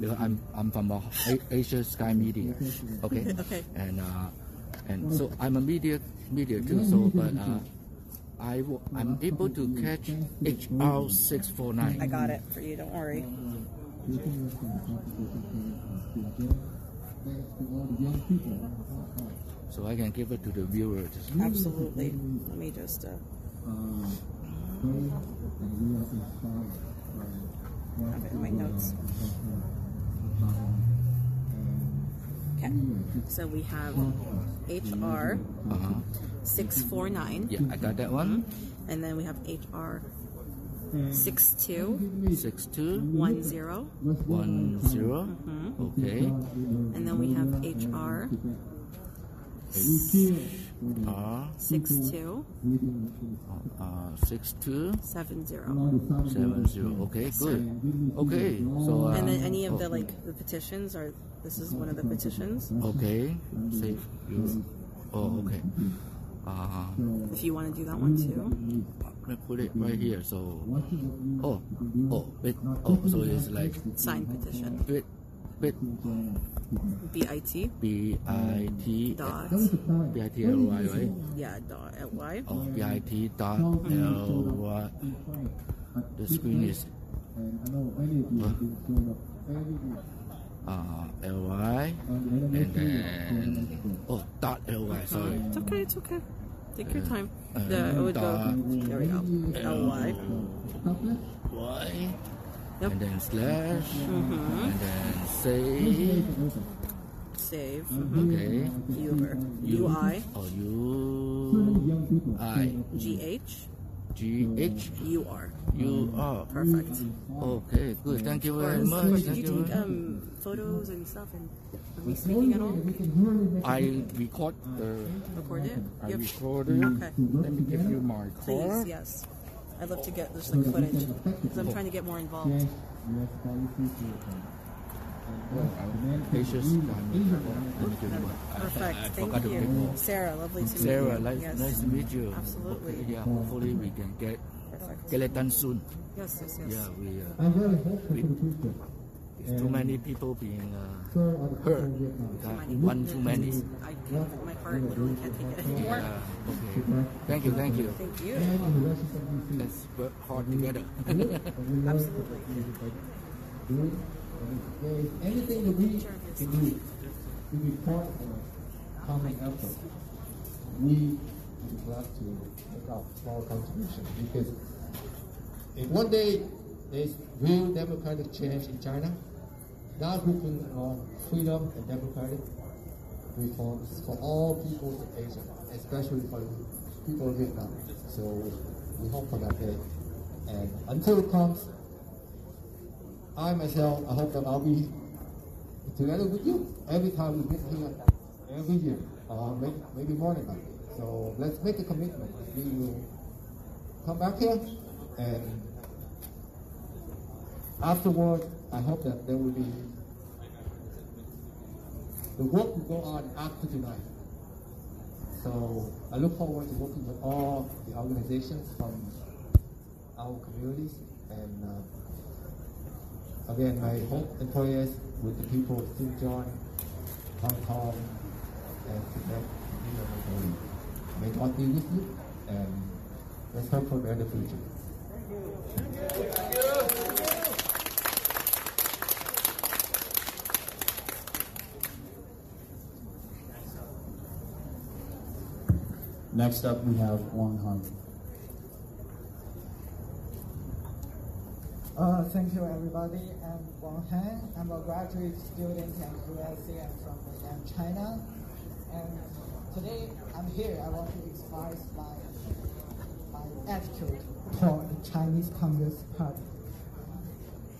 Because I'm I'm from uh, A- Asia Sky Media, okay? Okay. And uh, and so I'm a media media too, so but uh, I w- I'm able to catch HR six four nine. I got it for you. Don't worry. So I can give it to the viewers. Absolutely. Let me just. Uh, have it in my notes. Okay. So we have HR Uh-huh. 649. Yeah, I got that one. And then we have HR 62 Six two 10. one zero. Okay. And then we have HR R 62 uh, six two 70. seven zero. Okay, good. Okay, so uh, And then any of the like the petitions are this is one of the petitions. Okay, save you. Oh, okay. Uh, If you want to do that one too. let me put it right here. So, oh, oh, wait, oh, so it's like Signed petition. Bit, bit, BIT. B I T Dot. B I T L Y, right? Yeah, dot LY. Oh, B I T dot L Y. The screen is uh, L Y and then oh dot L Y. Sorry. It's okay, it's okay. Take your time. Uh, The, it would go, there we go. LY. Y. Yep. And then slash. Mhm. And then save. Save. Okay. Uber. U UI. Oh, U I GH. G H UR. Perfect. Okay, good. Thank you very much. Did you take um, photos and stuff and are we speaking at all? I record the. Record it? I Yep. recorded. Okay. Let me give you my card. Please, yes. I'd love to get this like footage because I'm trying to get more involved. Patience. Perfect. Thank you. pick. Sarah, lovely to meet Sarah, you. nice, Yes. nice to meet you. Absolutely. Yeah, hopefully we can get Perfect. get it done soon. Yes, yes, yes. Yeah, we. Uh, I'm very hopeful we for the future. it's too many people being uh, Sir, on the hurt. people of Vietnam. We got one too many. I can't, my heart literally can't take it anymore. Yeah. Okay. Thank you. Thank you. Thank you. And on the rest of you Let's work hard together. Absolutely. do it. And if there is anything that we can do to be part of a common effort, we would be glad to make our small contribution because if one day there's real democratic change in China, now hoping on freedom and democratic reforms for all peoples of Asia, especially for people of Vietnam. So we hope for that day. And until it comes, I myself, I hope that I'll be together with you every time we meet here every year, uh, maybe, maybe more than that. So let's make a commitment. We will come back here and afterward, I hope that there will be the work will go on after tonight. So I look forward to working with all the organizations from our communities and uh, again, I hope the prayers with the people of Xinjiang, Hong Kong, and Quebec. May God be with you, and let's hope for a better future. Next up, we have Wang Han. Uh, thank you, everybody. I'm Wang Han. I'm a graduate student at USC. I'm from China. And today I'm here. I want to express my, my attitude toward the Chinese Communist Party.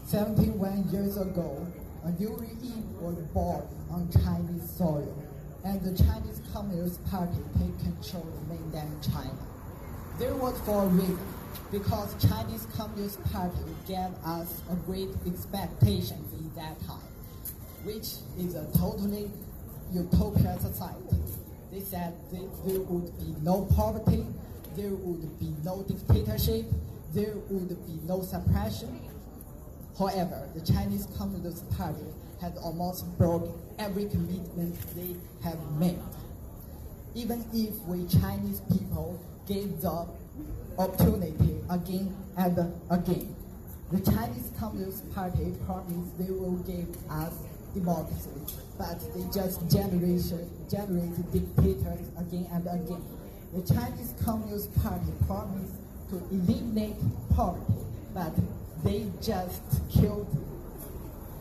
71 years ago, a new regime was born on Chinese soil, and the Chinese Communist Party take control of mainland China. There was for a reason because Chinese Communist Party gave us a great expectation in that time, which is a totally utopia society. They said there would be no poverty, there would be no dictatorship, there would be no suppression. However, the Chinese Communist Party had almost broke every commitment they have made. Even if we Chinese people gave the opportunity again and again. The Chinese Communist Party promised they will give us democracy, but they just generation, generate dictators again and again. The Chinese Communist Party promised to eliminate poverty, but they just killed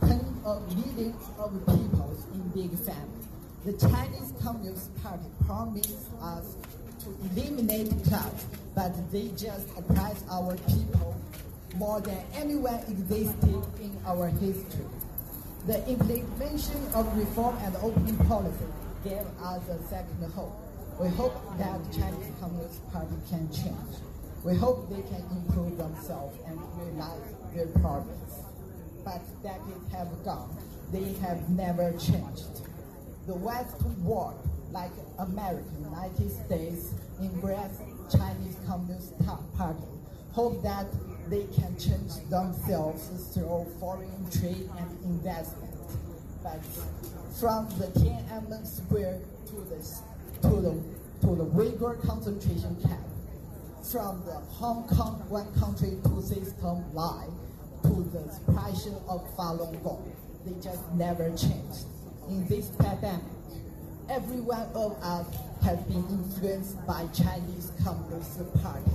tens of millions of people in big families. The Chinese Communist Party promised us to eliminate class, but they just oppress our people more than anyone existed in our history. The implementation of reform and opening policy gave us a second hope. We hope that the Chinese Communist Party can change. We hope they can improve themselves and realize their progress. But decades have gone, they have never changed. The Western world, like America, United States, embrace Chinese Communist Party, hope that they can change themselves through foreign trade and investment. But from the Tiananmen Square to the to the to the Uyghur concentration camp, from the Hong Kong one country two system lie to the suppression of Falun Gong, they just never changed. In this pandemic, every one of us has been influenced by Chinese Communist Party.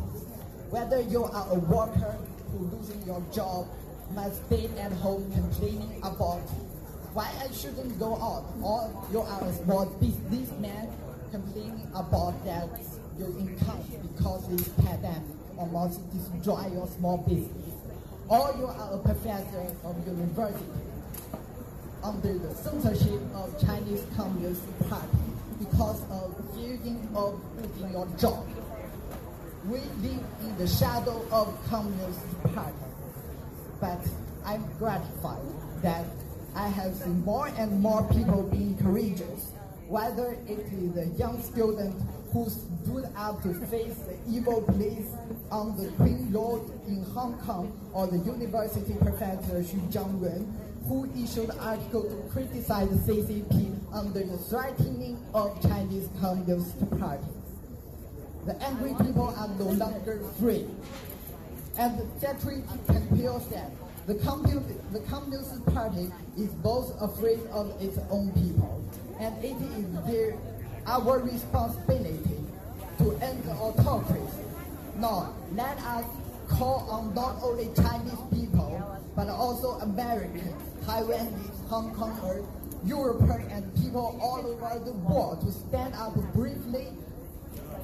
Whether you are a worker who losing your job, must stay at home complaining about why I shouldn't go out, or you are a small businessman complaining about that your income because this pandemic almost destroy your small business, or you are a professor of university under the censorship of Chinese Communist Party because of fearing of losing your job. We live in the shadow of Communist Party, but I'm gratified that I have seen more and more people being courageous, whether it is a young student who stood up to face the evil police on the Queen Road in Hong Kong, or the university professor Xu Zhangrun, who issued an article to criticize the CCP under the threatening of Chinese Communist Party. The angry people are no longer free. And Secretary Pompeo said, the, the Communist Party is both afraid of its own people, and it is their, our responsibility to end the autocracy. Now, let us call on not only Chinese people, but also Americans, Taiwanese, Hong Kongers, Europeans, and people all over the world to stand up briefly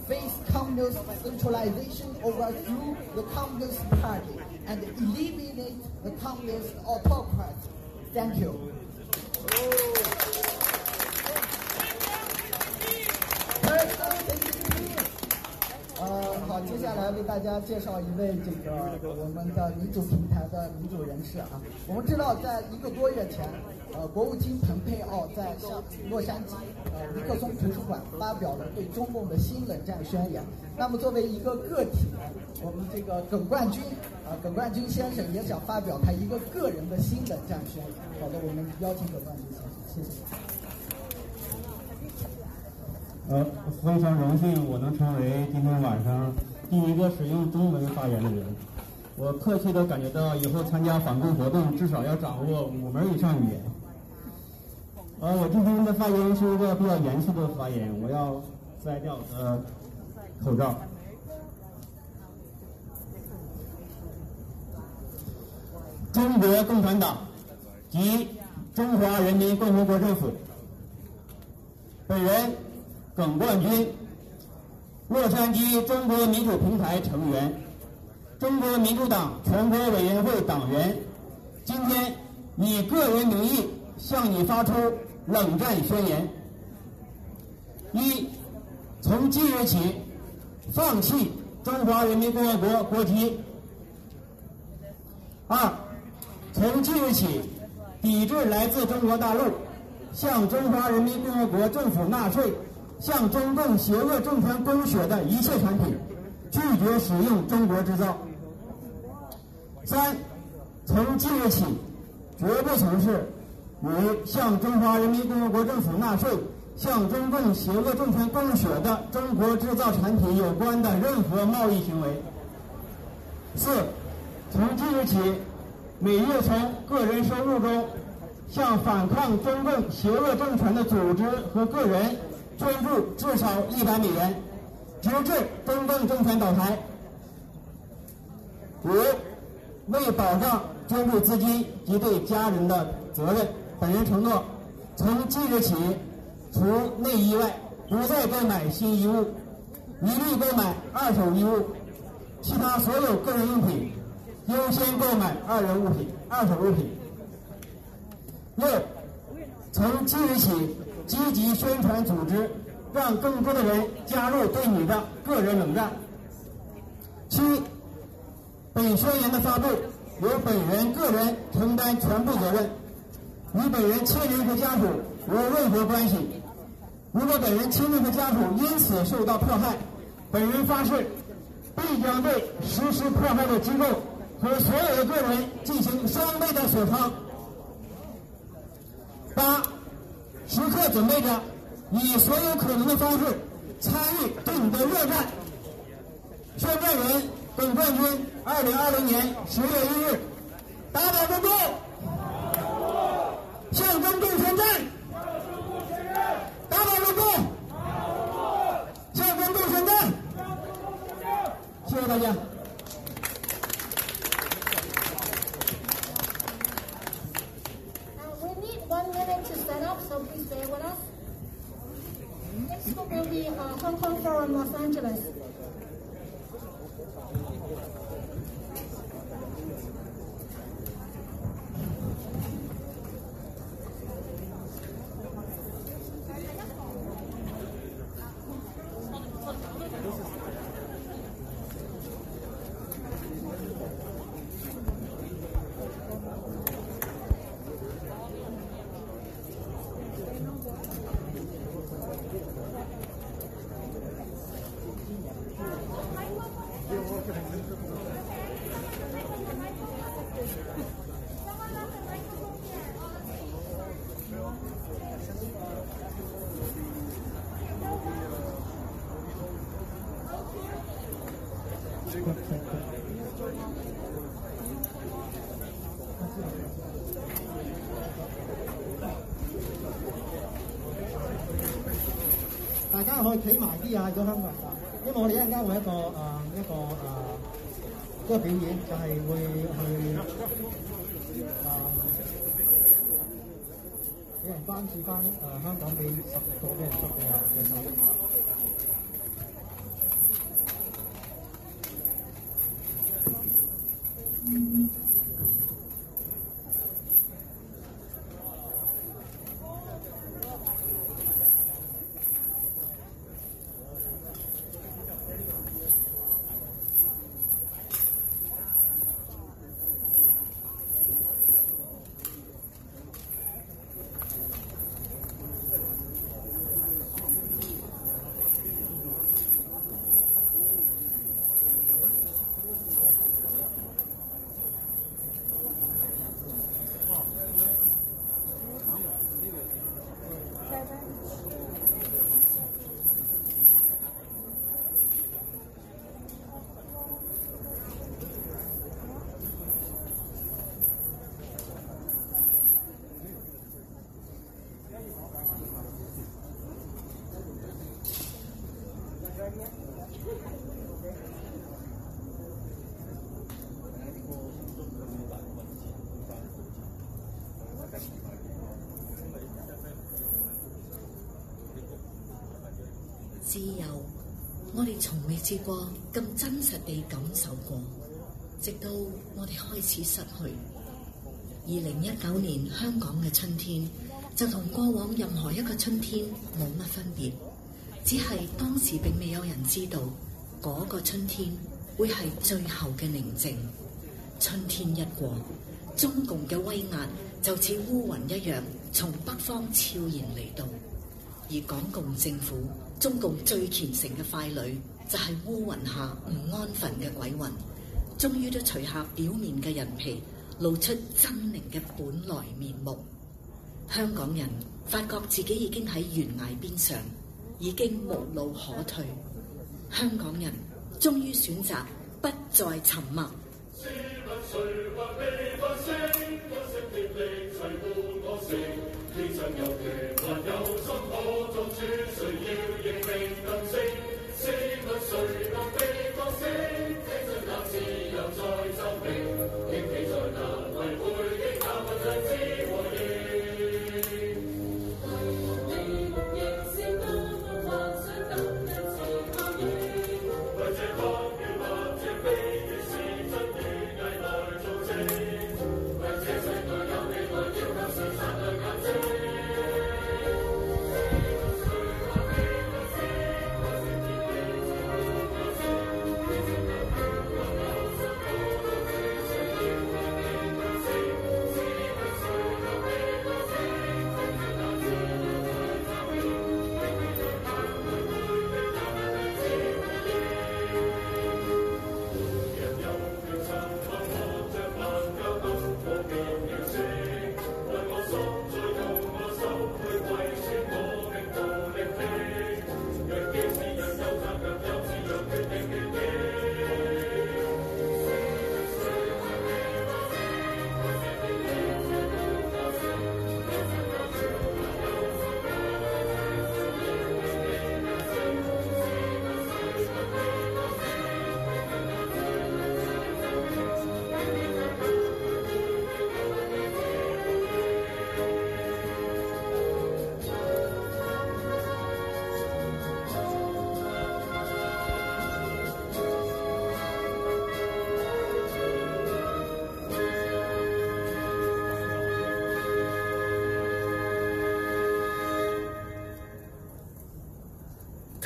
face communist centralization overthrew the Communist Party and eliminate the communist autocracy. Thank you. 呃好，接下来为大家介绍一位这个我们的民主平台的民主人士啊。我们知道，在一个多月前，呃，国务卿蓬佩奥在向洛杉矶呃尼克松图书馆发表了对中共的新冷战宣言。那么，作为一个个体呢，我们这个耿冠军啊，耿冠军先生也想发表他一个个人的新冷战宣言。好的，我们邀请耿冠军先生，谢谢。呃，非常荣幸我能成为今天晚上第一个使用中文发言的人。我客气的感觉到，以后参加反共活动至少要掌握五门以上语言。呃，我今天的发言是一个比较严肃的发言，我要摘掉呃口罩。中国共产党及中华人民共和国政府，本人耿冠军，洛杉矶中国民主平台成员，中国民主党全国委员会党员，今天以个人名义向你发出冷战宣言：一，从即日起放弃中华人民共和国国籍；二，从即日起抵制来自中国大陆向中华人民共和国政府纳税。向中共邪恶政权供血的一切产品，拒绝使用中国制造。三，从即日起，绝不从事与向中华人民共和国政府纳税、向中共邪恶政权供血的中国制造产品有关的任何贸易行为。四，从即日起，每月从个人收入中向反抗中共邪恶政权的组织和个人。捐助至少一百美元，直至中共政权倒台。五，为保障捐助资金及对家人的责任，本人承诺，从即日起，除内衣外，不再购买新衣物，一律购买二手衣物，其他所有个人用品，优先购买二人物品、二手物品。六，从即日起。积极宣传组织，让更多的人加入对你的个人冷战。七，本宣言的发布由本人个人承担全部责任，与本人亲人和家属无任何关系。如果本人亲人和家属因此受到迫害，本人发誓必将对实施迫害的机构和所有的个人进行双倍的索偿。八。时刻准备着以所有可能的方式参与对你的热战。宣战人本冠军，二零二零年十月一日，打倒中共，向中共宣战，打倒中共，向中共宣战。谢谢大家。Minute to set up, so please bear with us. Next will be uh, Hong Kong Forum Los Angeles. 家可以企埋啲啊！如果香港人啊，因為我哋一陣間會一個誒、呃、一個誒、呃、一個表演，就係、是、會去誒俾人關注翻誒、呃、香港俾十個俾人捉嘅嘅手。自由，我哋从未试过咁真实地感受过，直到我哋开始失去。二零一九年香港嘅春天，就同过往任何一个春天冇乜分别，只系当时并未有人知道嗰个春天会系最后嘅宁静。春天一过，中共嘅威压就似乌云一样从北方悄然嚟到，而港共政府、中共最虔誠嘅傀儡就係烏雲下唔安分嘅鬼魂，終於都除下表面嘅人皮。露出猙獰嘅本來面目，香港人發覺自己已經喺懸崖邊上，已經無路可退。香港人終於選擇不再沉默。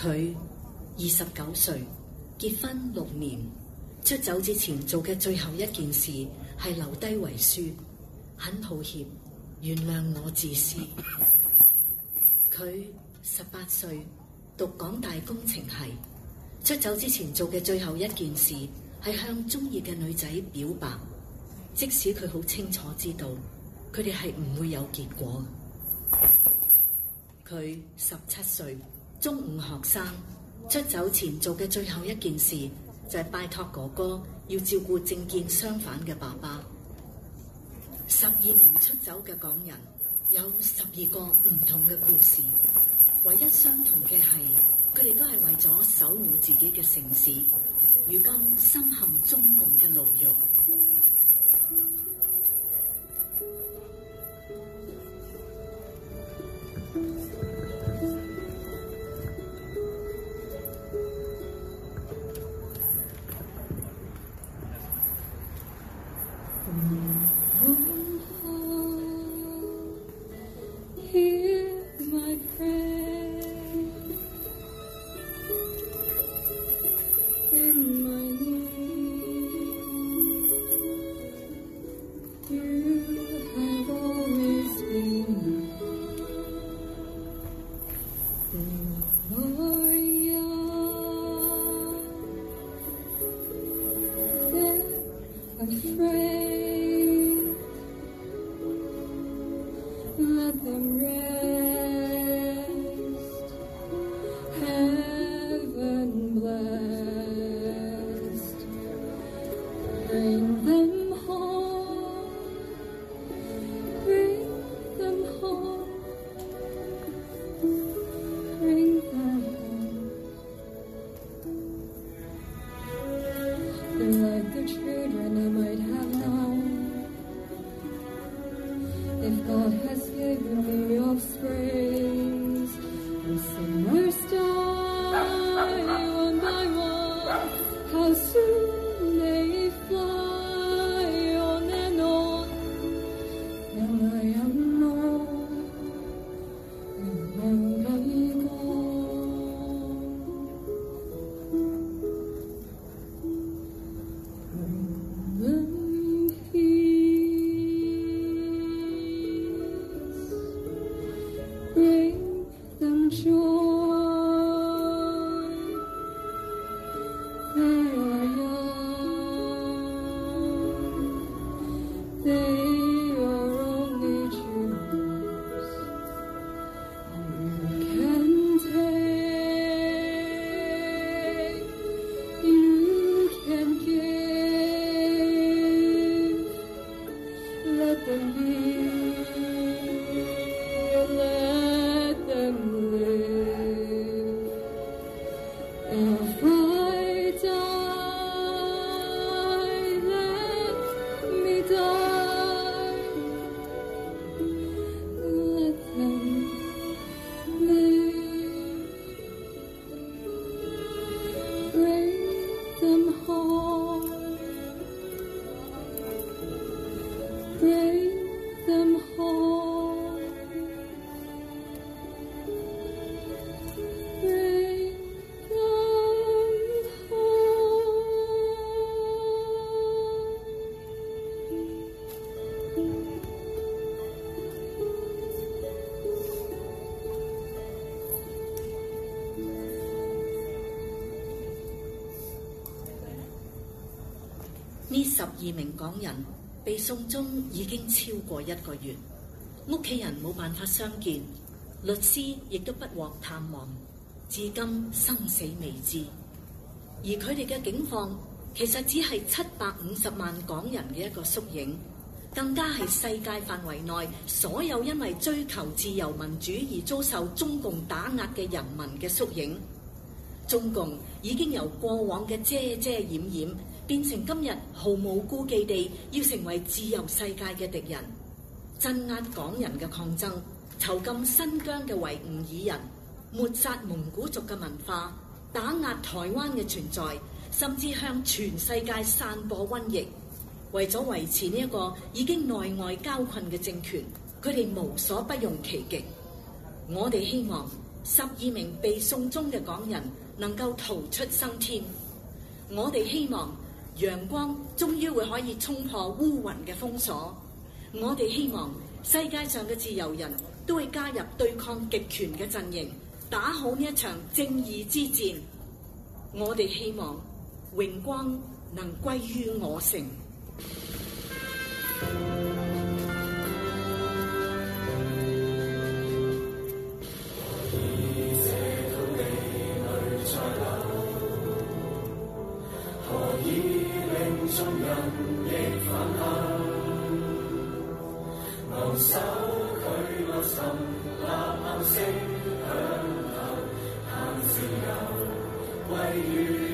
佢二十九歲，結婚六年，出走之前做嘅最後一件事係留低遺書，很抱歉，原諒我自私。佢十八歲，讀港大工程系，出走之前做嘅最後一件事係向中意嘅女仔表白，即使佢好清楚知道佢哋係唔會有結果。佢十七歲。 中五學生出走前做嘅最後一件事就係拜託哥哥要照顧政見相反嘅爸爸。十二名出走嘅港人有十二個唔同嘅故事，唯一相同嘅係佢哋都係為咗守護自己嘅城市，如今深陷中共嘅牢獄。 十二名港人被送中已经超过一个月，屋企人冇办法相见，律师亦都不获探望，至今生死未知。而佢哋嘅境况其实只系七百五十万港人嘅一个缩影，更加系世界范围内所有因为追求自由民主而遭受中共打压嘅人民嘅缩影。中共已经由过往嘅遮遮掩掩，變成今日毫無顧忌地要成為自由世界嘅敵人，鎮壓港人嘅抗爭，囚禁新疆嘅維吾爾人，抹殺蒙古族嘅文化，打壓台灣嘅存在，甚至向全世界散播瘟疫。為咗維持呢一個已經內外交困嘅政權，佢哋無所不用其極。我哋希望十二名被送中嘅港人能夠逃出生天。我哋希望陽光終於會可以衝破烏雲嘅封鎖。我哋希望世界上嘅自由人都會加入對抗極權嘅陣營，打好呢一場正義之戰。我哋希望榮光能歸於我城。 手佢我心立流声向后行自由为如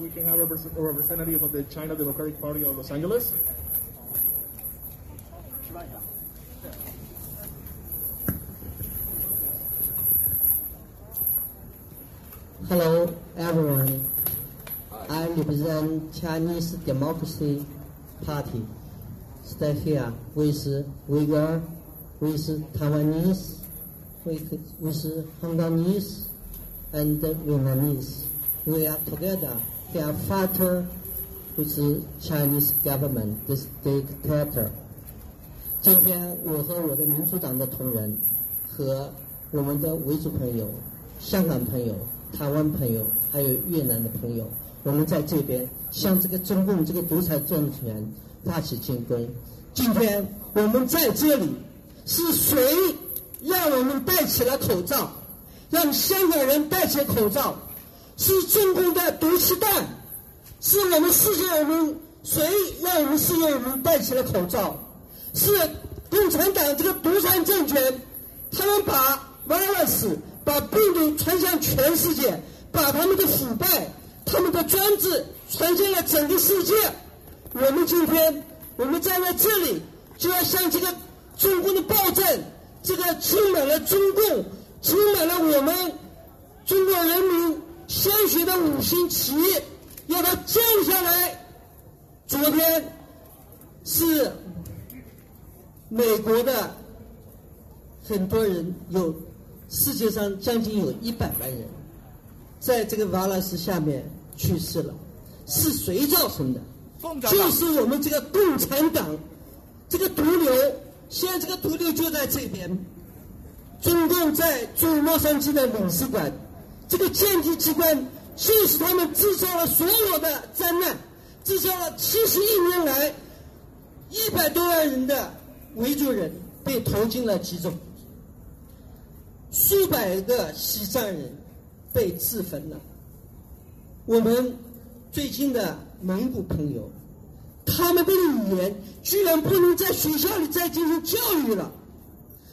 we can have a representative of the China Democratic Party of Los Angeles. Hello, everyone. I represent Chinese Democracy Party. Stay here with Uyghur, with Taiwanese, with, with Hongkongese, and Vietnamese. We are together. Their father with the Chinese government, this dictator. 今天我和我的民主党的同仁和我们的维族朋友、香港朋友、台湾朋友，还有越南的朋友，我们在这边向这个中共这个独裁政权发起进攻。今天我们在这里，是谁让我们戴起了口罩，让香港人戴起口罩？是中共的毒气弹，是我们世界我们谁让我们世界我们戴起了口罩？是共产党这个独裁政权，他们把 virus 把病毒传向全世界，把他们的腐败、他们的专制传向了整个世界。我们今天我们站在这里，就要向这个中共的暴政，这个充满了中共，充满了我们中国人民鲜血的五星旗，要它降下来。昨天是美国的很多人有，世界上将近有一百万人，在这个瓦拉斯下面去世了，是谁造成的？就是我们这个共产党，这个毒瘤。现在这个毒瘤就在这边，中共在驻洛杉矶的领事馆，这个间谍机关就是他们制造了所有的灾难，制造了七十一年来一百多万人的维族人被投进了集中，数百个西藏人被自焚了。我们最近的蒙古朋友，他们的语言居然不能在学校里再进行教育了，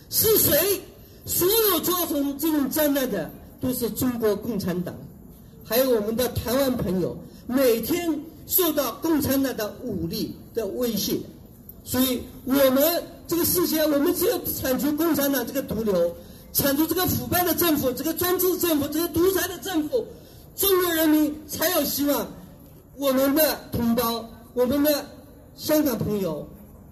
是谁？所有造成这种灾难的都是中国共产党，还有我们的台湾朋友，每天受到共产党的武力的威胁。所以，我们这个世界，我们只有铲除共产党这个毒瘤，铲除这个腐败的政府、这个专制政府、这个独裁的政府，中国人民才有希望。我们的同胞，我们的香港朋友，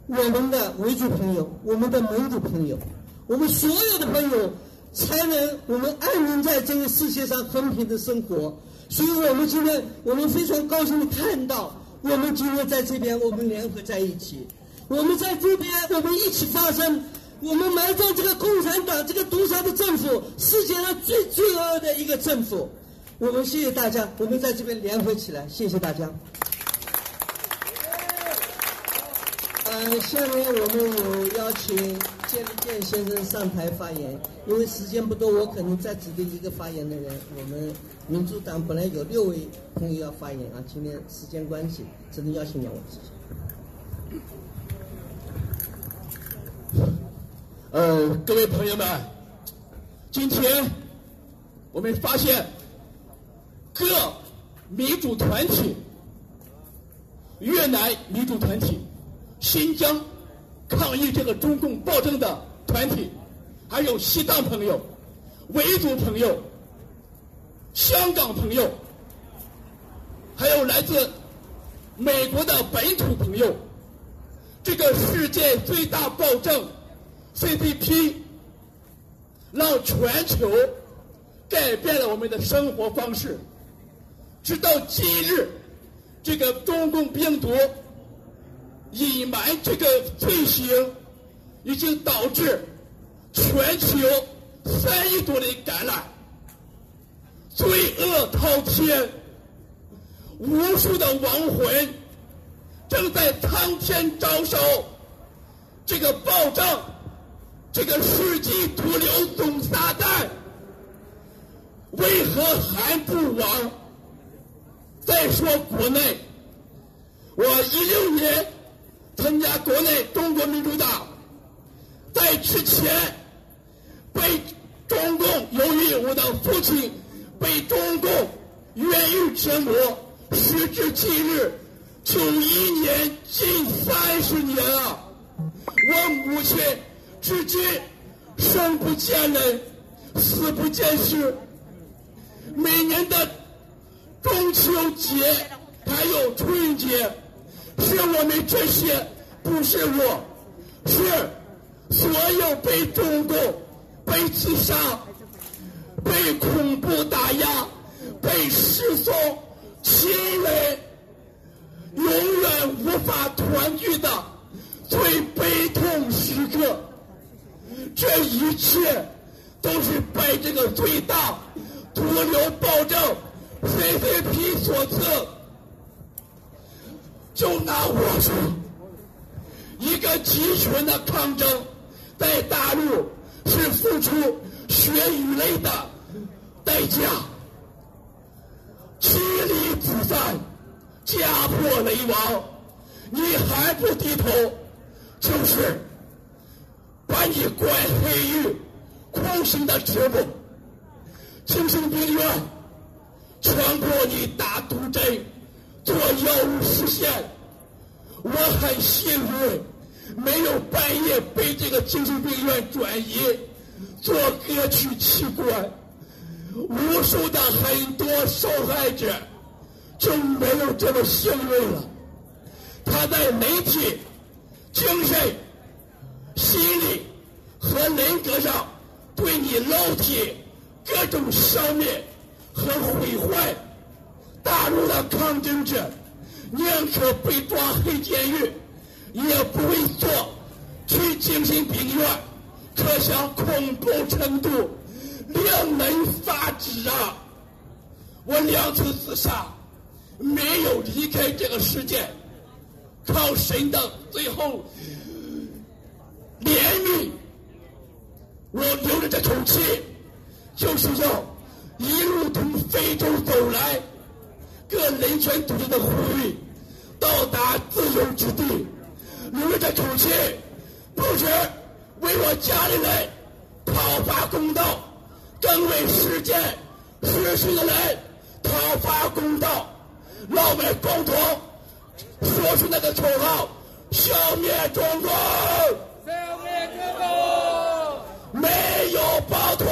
我们的维族朋友，我们的蒙古朋友，我们所有的朋友，才能我们安宁在这个世界上和平的生活。所以我们今天，我们非常高兴的看到，我们今天在这边，我们联合在一起。我们在这边，我们一起发声，我们埋葬这个共产党这个独裁的政府，世界上最罪恶的一个政府。我们谢谢大家，我们在这边联合起来，谢谢大家。呃，下面我们有邀请谢立健先生上台发言，因为时间不多，我可能再指定一个发言的人。我们民主党本来有六位朋友要发言啊，今天时间关系，只能邀请两位。呃，各位朋友们，今天我们发现各民主团体、越南民主团体、新疆抗议这个中共暴政的团体，还有西藏朋友、维族朋友、香港朋友，还有来自美国的本土朋友，这个世界最大暴政。CCP 让全球改变了我们的生活方式，直到今日，这个中共病毒隐瞒这个罪行，已经导致全球三亿多人感染，罪恶滔天，无数的亡魂正在苍天招手，这个暴政。这个世纪毒瘤总撒旦为何还不亡？再说国内，我一六年参加国内中国民主党，在之前被中共由于我的父亲被中共冤狱折磨，时至今日，九一年近三十年啊，我母亲至今生不见人，死不见尸。每年的中秋节还有春节，是我们这些，不是我，是所有被中共、被刺杀、被恐怖打压、被失踪亲人永远无法团聚的最悲痛时刻。这一切都是拜这个最大毒瘤暴政 CCP 所赐。就拿我说，一个集权的抗争，在大陆是付出血与泪的代价。妻离子散，家破人亡，你还不低头，就是把你关黑狱、酷刑的折磨，精神病院强迫你打毒针、做药物实验。我很幸运，没有半夜被这个精神病院转移做割取器官。无数的很多受害者就没有这么幸运了。他在媒体、精神、心理和人格上对你肉体各种消灭和毁坏。大陆的抗争者宁可被抓黑监狱，也不会做去精神病院。可想恐怖程度。令人发指啊！我两次自杀，没有离开这个世界，靠神的最后怜悯，我留着这口气，就是要一路从非洲走来，各人权组织的呼吁，到达自由之地，留着这口气，不止为我家里人讨伐公道。更为世界失去的人讨伐公道，让我们共同说出那个口号：消灭中共！消灭中共！没有暴徒，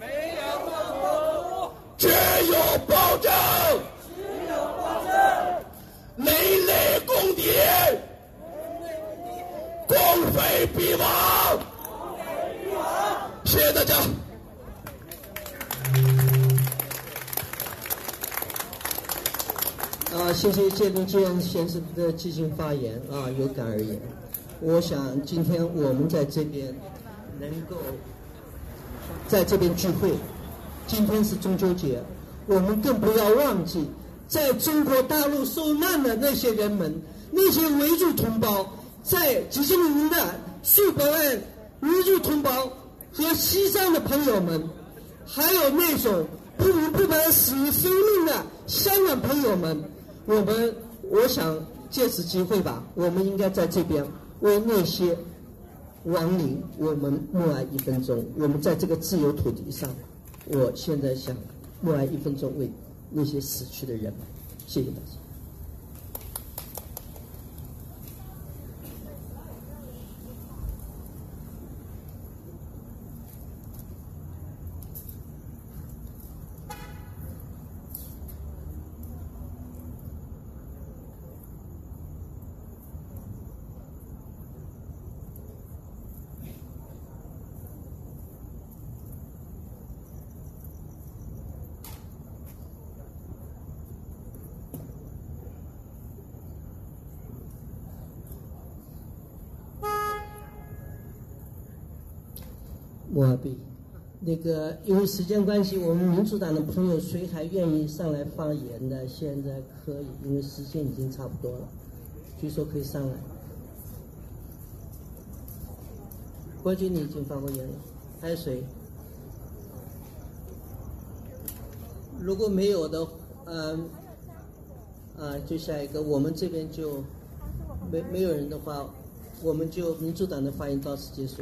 没有暴徒，只有暴政，只有暴政，人类公敌，共匪必亡，谢谢大家。啊，谢谢谢东建先生的激情发言啊，有感而言。我想今天我们在这边能够在这边聚会，今天是中秋节，我们更不要忘记，在中国大陆受难的那些人们，那些维族同胞，在几十年的数百万维族同胞和西藏的朋友们，还有那种不明不白死于生命的香港朋友们。我们我想借此机会吧，我们应该在这边为那些亡灵，我们默哀一分钟。我们在这个自由土地上，我现在想默哀一分钟，为那些死去的人们。谢谢大家。莫比，那个因为时间关系，我们民主党的朋友谁还愿意上来发言的？现在可以，因为时间已经差不多了，据说可以上来。郭军，你已经发过言了，还有谁？如果没有的，嗯，啊，就下一个，我们这边就没没有人的话，我们就民主党的发言到此结束。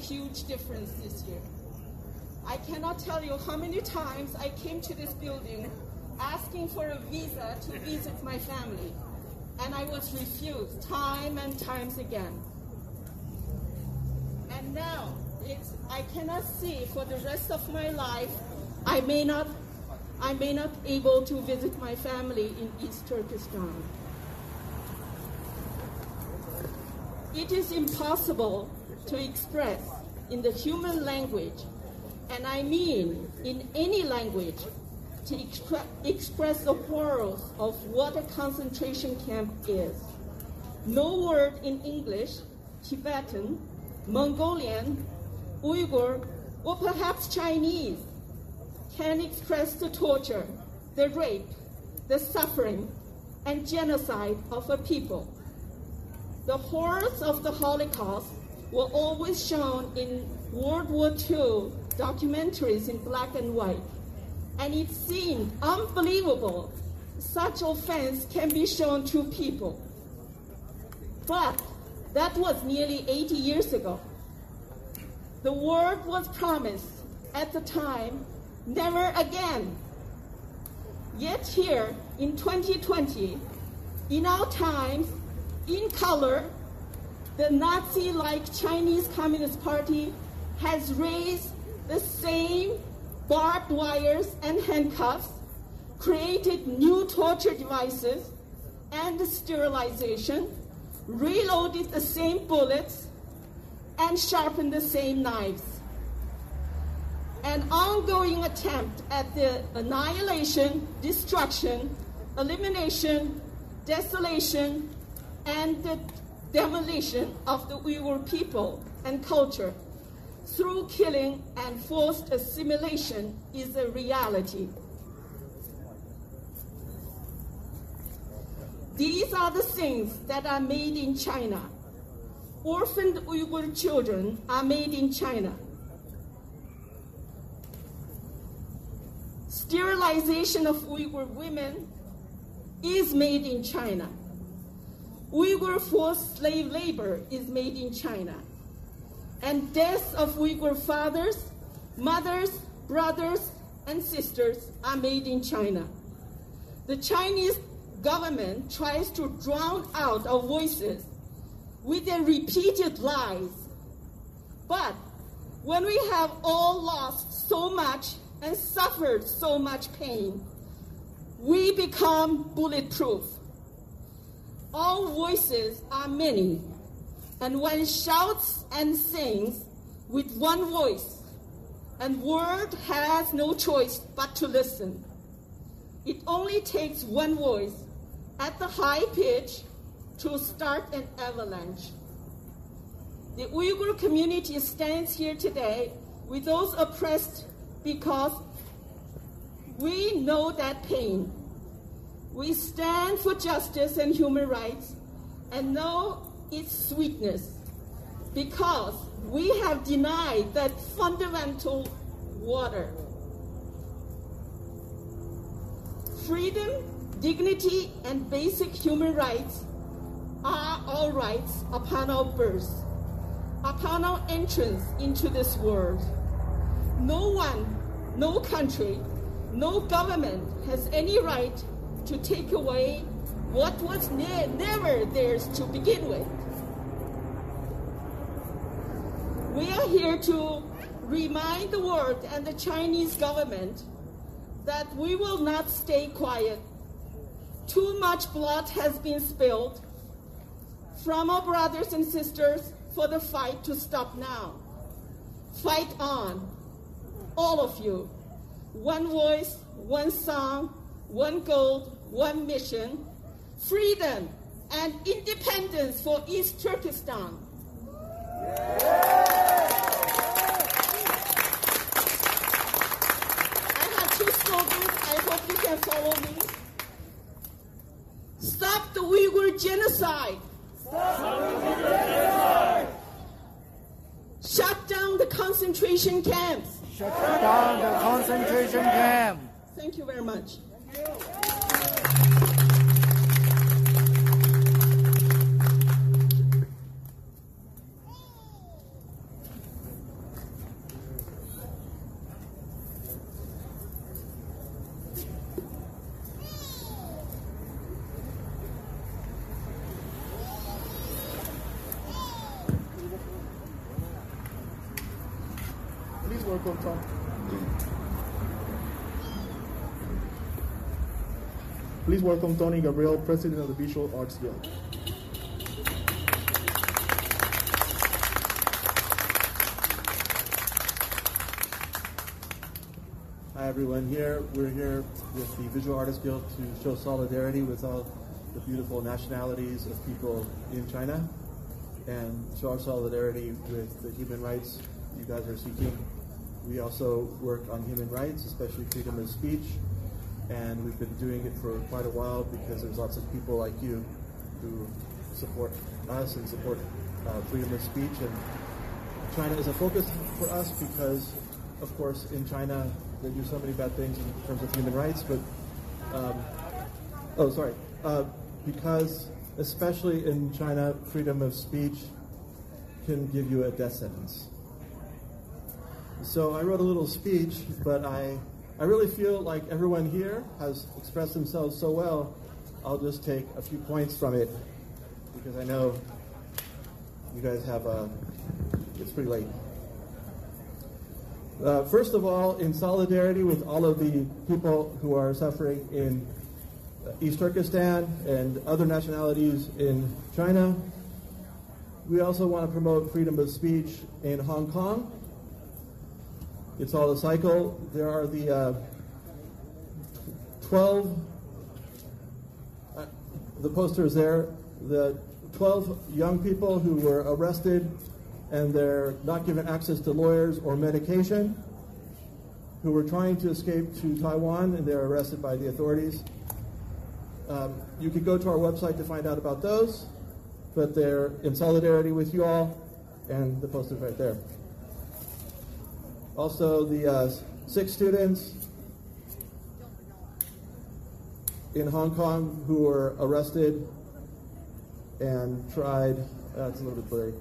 Huge difference this year. I cannot tell you how many times I came to this building asking for a visa to visit my family, and I was refused time and times again. And now it's I cannot see for the rest of my life. I may not I may not able to visit my family in East Turkestan. It is impossible to express in the human language, and I mean in any language, to expre- express the horrors of what a concentration camp is. No word in English, Tibetan, Mongolian, Uyghur, or perhaps Chinese can express the torture, the rape, the suffering, and genocide of a people. The horrors of the Holocaust were always shown in World War II documentaries in black and white, and it seemed unbelievable such offense can be shown to people. But that was nearly 80 years ago. The world was promised at the time never again. Yet here in 2020, in our times, in color, the Nazi-like Chinese Communist Party has raised the same barbed wires and handcuffs, created new torture devices and sterilization, reloaded the same bullets, and sharpened the same knives. An ongoing attempt at the annihilation, destruction, elimination, desolation, and the demolition of the Uyghur people and culture through killing and forced assimilation is a reality. These are the things that are made in China. Orphaned Uyghur children are made in China. sterilization of Uyghur women is made in China. Uyghur forced slave labor is made in China. And deaths of Uyghur fathers, mothers, brothers, and sisters are made in China. The Chinese government tries to drown out our voices with their repeated lies. But when we have all lost so much and suffered so much pain, we become bulletproof. Our voices are many, and one shouts and sings with one voice, and word has no choice but to listen. It only takes one voice at the high pitch to start an avalanche. The Uyghur community stands here today with those oppressed because we know that pain. We stand for justice and human rights and know its sweetness because we have denied that fundamental water. Freedom, dignity, and basic human rights are our rights upon our birth, upon our entrance into this world. No one, no country, no government has any right to take away what was ne- never theirs to begin with. We are here to remind the world and the Chinese government that we will not stay quiet. Too much blood has been spilled from our brothers and sisters for the fight to stop now. Fight on, all of you. One voice, one song, one goal, one mission, freedom and independence for East Turkestan. I have two slogans. I hope you can follow me. Stop the Uyghur genocide. Stop the Uyghur genocide. Shut down the concentration camps. Shut down the concentration camp. Thank you very much. Brasil! Please welcome Tony Gabriel, President of the Visual Arts Guild. Hi everyone here. We're here with the Visual Artists Guild to show solidarity with all the beautiful nationalities of people in China and show our solidarity with the human rights you guys are seeking. We also work on human rights, especially freedom of speech, and we've been doing it for quite a while because there's lots of people like you who support us and support uh, freedom of speech. And China is a focus for us because, of course, in China they do so many bad things in terms of human rights. But um, oh, sorry, uh, because especially in China, freedom of speech can give you a death sentence. So I wrote a little speech, but I, I really feel like everyone here has expressed themselves so well. I'll just take a few points from it because I know you guys have a. It's pretty late. Uh, first of all, in solidarity with all of the people who are suffering in East Turkestan and other nationalities in China, we also want to promote freedom of speech in Hong Kong. It's all a cycle. There are the uh, 12, uh, the poster is there, the 12 young people who were arrested and they're not given access to lawyers or medication, who were trying to escape to Taiwan and they're arrested by the authorities. Um, you could go to our website to find out about those, but they're in solidarity with you all, and the poster's right there. Also, the uh, six students in Hong Kong who were arrested and tried. Uh, a little bit blurry.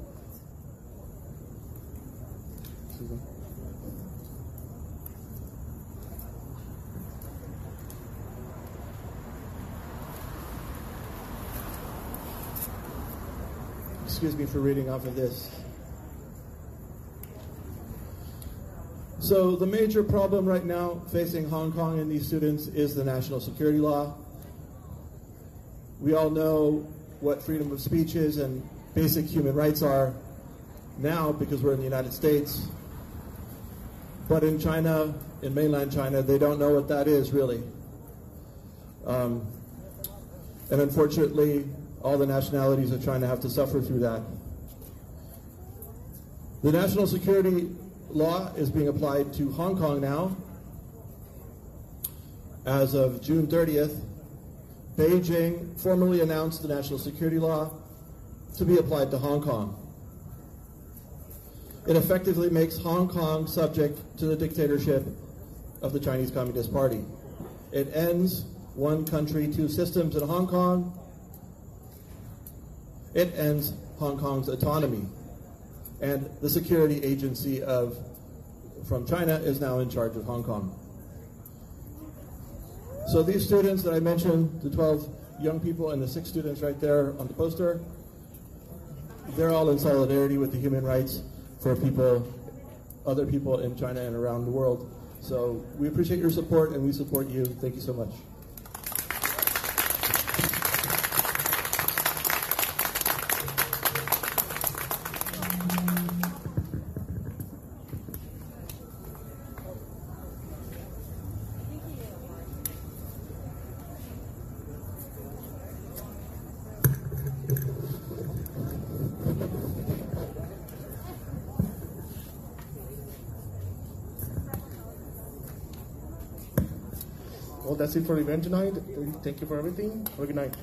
Excuse me for reading off of this. So the major problem right now facing Hong Kong and these students is the national security law. We all know what freedom of speech is and basic human rights are now because we're in the United States. But in China, in mainland China, they don't know what that is really. Um, and unfortunately, all the nationalities of China have to suffer through that. The national security law is being applied to Hong Kong now. As of June 30th, Beijing formally announced the national security law to be applied to Hong Kong. It effectively makes Hong Kong subject to the dictatorship of the Chinese Communist Party. It ends one country, two systems in Hong Kong. It ends Hong Kong's autonomy. And the security agency of from China is now in charge of Hong Kong. So these students that I mentioned, the 12 young people and the six students right there on the poster, they're all in solidarity with the human rights for people, other people in China and around the world. So we appreciate your support and we support you. Thank you so much. That's it for the event tonight. Thank you for everything. Have a good night.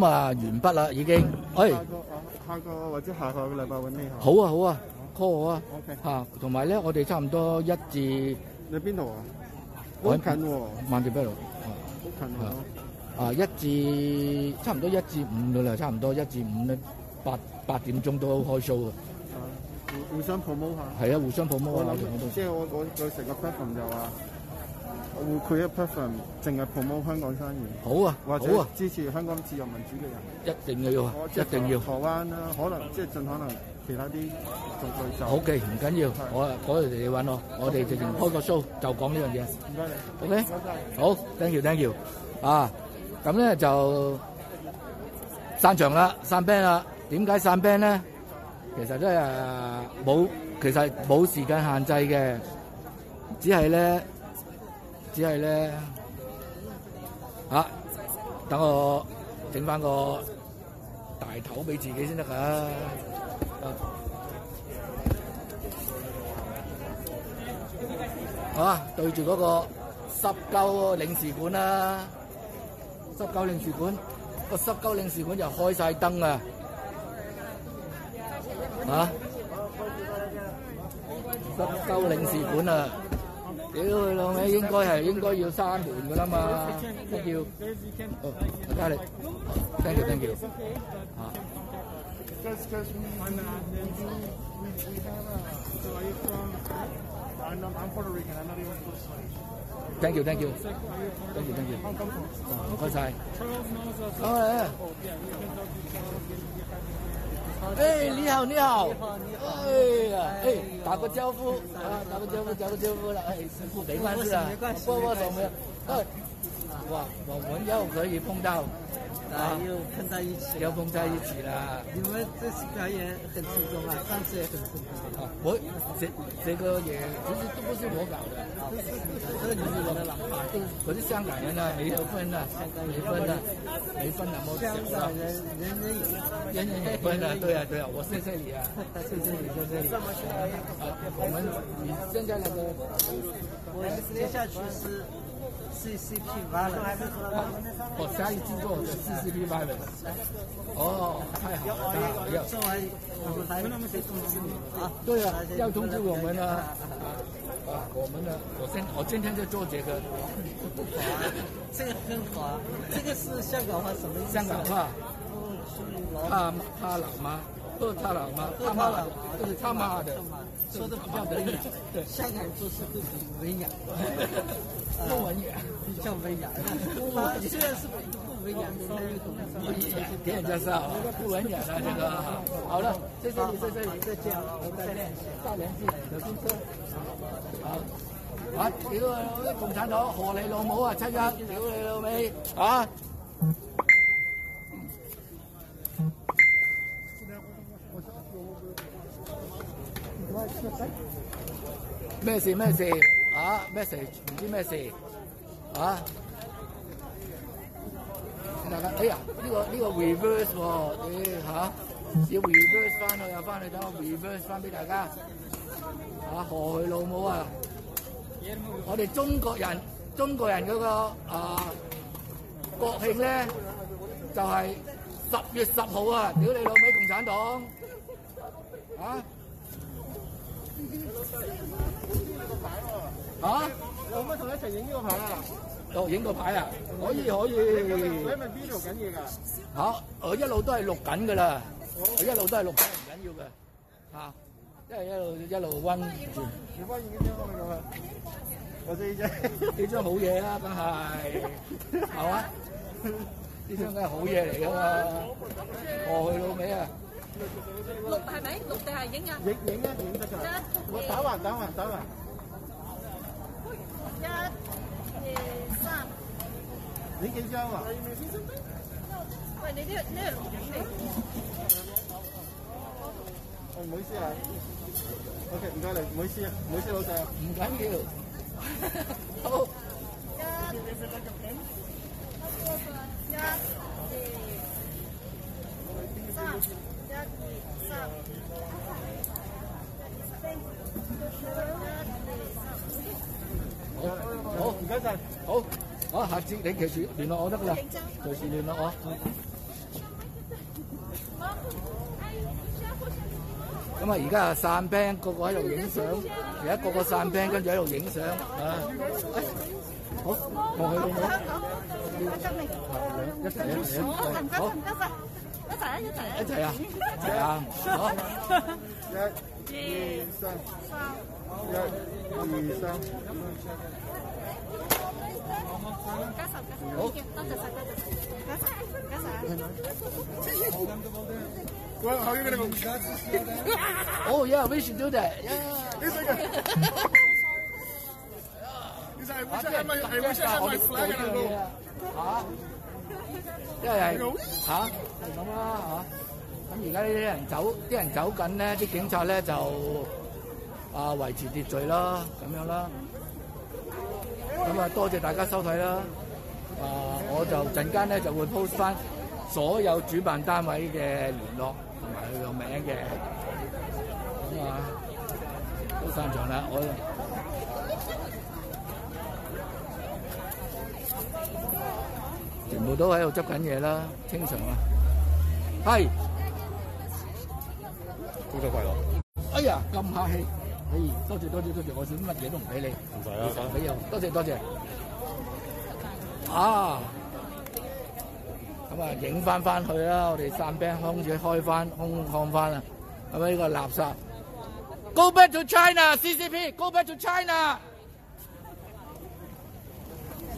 咁啊完畢啦，已經。喂，下個下個或者下個禮拜揾你好啊好啊，call 我啊。OK 嚇，同埋咧，我哋差唔多一至你邊度啊？好近喎，萬地啤路。好近喎。啊，一至差唔多一至五噶啦，差唔多一至五咧，八八點鐘都開 show 啊。互互相 promote 下。係啊，互相 promote 啊，我諗我哋我都即係我我佢成個 platform 就話，我會 create platform 淨係 promote 香港生意。好啊或者好啊支持香港自由民主嘅人。一定要啊一定要。台灣啦，可能即係盡可能其他啲做對手。好嘅，唔緊要，我嗰日你揾我，我哋直情開個 show 就講呢樣嘢。唔該你。OK，好，thank you，thank you，啊，咁咧就散場啦，散 band 啦。點解散 band 咧？其實都係冇，其實冇時間限制嘅，只係咧，只係咧，啊，等我整翻個大頭俾自己先得㗎。啊啊，對住嗰個濕鳩領事館啦，濕鳩領事館個濕鳩領事館就開晒燈啊！啊，濕鳩領事館啊！屌佢老味，应该系应该要闩门噶啦嘛，一要，哦，阿嘉力，thank you，thank you，啊。 Because, because we, we, we, we have a, so are you from, I'm, not- I'm Puerto Rican, I'm not even close to Thank you, thank you, thank you, thank you，唔该晒。好啊。 哎，你好，你好。哎呀，哎，打个招呼啊，打个招呼，打个招呼了。哎，师傅没关系啊，握握手没有？哎，哇，我们又可以碰到，啊，又碰在一起，又碰在一起了。你们这次表演很成功啊，上次也很成功。啊，我这这个也其实都不是我搞的，这个就是我的老爸，都可是香港人呢，没有分的，没分的，没分的，么香港人人人有，人人有分的，对啊对啊，我在这里啊，在这里在这里。啊，我们你现在那个，我接下去是 CCP Violence，我下一次做的 CCP Violence。哦，太好了，太好了。做完我们还会通知你啊。对啊，要通知我们呢。啊，我们呢，我先我今天就做这个，这个很好啊，这个是香港话什么意思？香港话，怕怕老妈，不他老妈，他妈的，就是他妈的，说的比较文雅。对，香港人做事都比文雅，不文雅，比较文雅。我虽然是不文雅，但是懂不文雅，别人家是啊，不文雅的这个。好了，在这里，在这里，再见，我们再联系，再联系，有公车。好。啊！屌你共產黨，何你老母啊！七一，屌你老味啊！咩事咩事啊？message 唔知咩事啊？大家哎呀，呢、個呢、个 reverse 喎、你嚇、要 reverse 翻去又翻去，等我 reverse 翻俾大家。啊，何去老母啊！我哋中國人，中國人嗰、個啊國慶咧，就係、十月十號啊！屌你老味共產黨啊！啊！可唔可以同你一齊影呢個牌啊？哦，影個牌啊！可以可以。你係咪邊度緊嘢㗎？嚇！我一路都係錄緊㗎啦，我一路都係錄緊，唔緊要嘅嚇，即係一路一路温住。你發現幾張咁樣啊？我呢张。呢張好嘢啦，梗係係嘛？呢張梗係好嘢嚟㗎嘛！过去老味啊！Lục hả mấy? Lục tê hai, diễn nha? Diễn, diễn nha, diễn cho trời. Chết. Táo à, táo à, táo à. Chết. Diễn chị sao à? Mày đi đi, đi lục diễn đi. Ôi, mới xe à? Ok, mình coi lại mới xe, mới xe đâu sao? Mình gắn kia được. Ô. Chết. Chết. Chết. Chết. 老細。唔緊要。好。一、二、三、一。好，下次你記住聯絡我得㗎啦，隨時聯絡我。咁啊，而家啊散 band，個個喺度影相，而家個個散 band，跟住喺度影相啊！好，過去好唔好？一齊一齊好，一齊啊！一齊啊！一齊啊！一齊啊！好，一、二、三，一、二、三。好，多谢晒，哦，Yeah，we should do that。我，我。啊？系吓，系咁啦吓。咁而家呢啲人走，啲人走紧咧，啲警察咧就啊维持秩序啦，咁样啦。咁啊，多謝大家收睇啦。啊，我就陣間咧就會 post 翻所有主辦單位嘅聯絡同埋佢個名嘅。咁啊，都散場啦，我。全部都喺度執緊嘢啦，清場啦。係，恭喜快樂！哎呀，咁客氣，哎，多謝多謝多謝，我想乜嘢都唔俾你，唔使啦，俾又多謝多謝。啊，咁啊，影翻翻去啦，我哋散兵空住開翻空看翻啦，係咪呢個垃圾？Go back to China, CCP. Go back to China.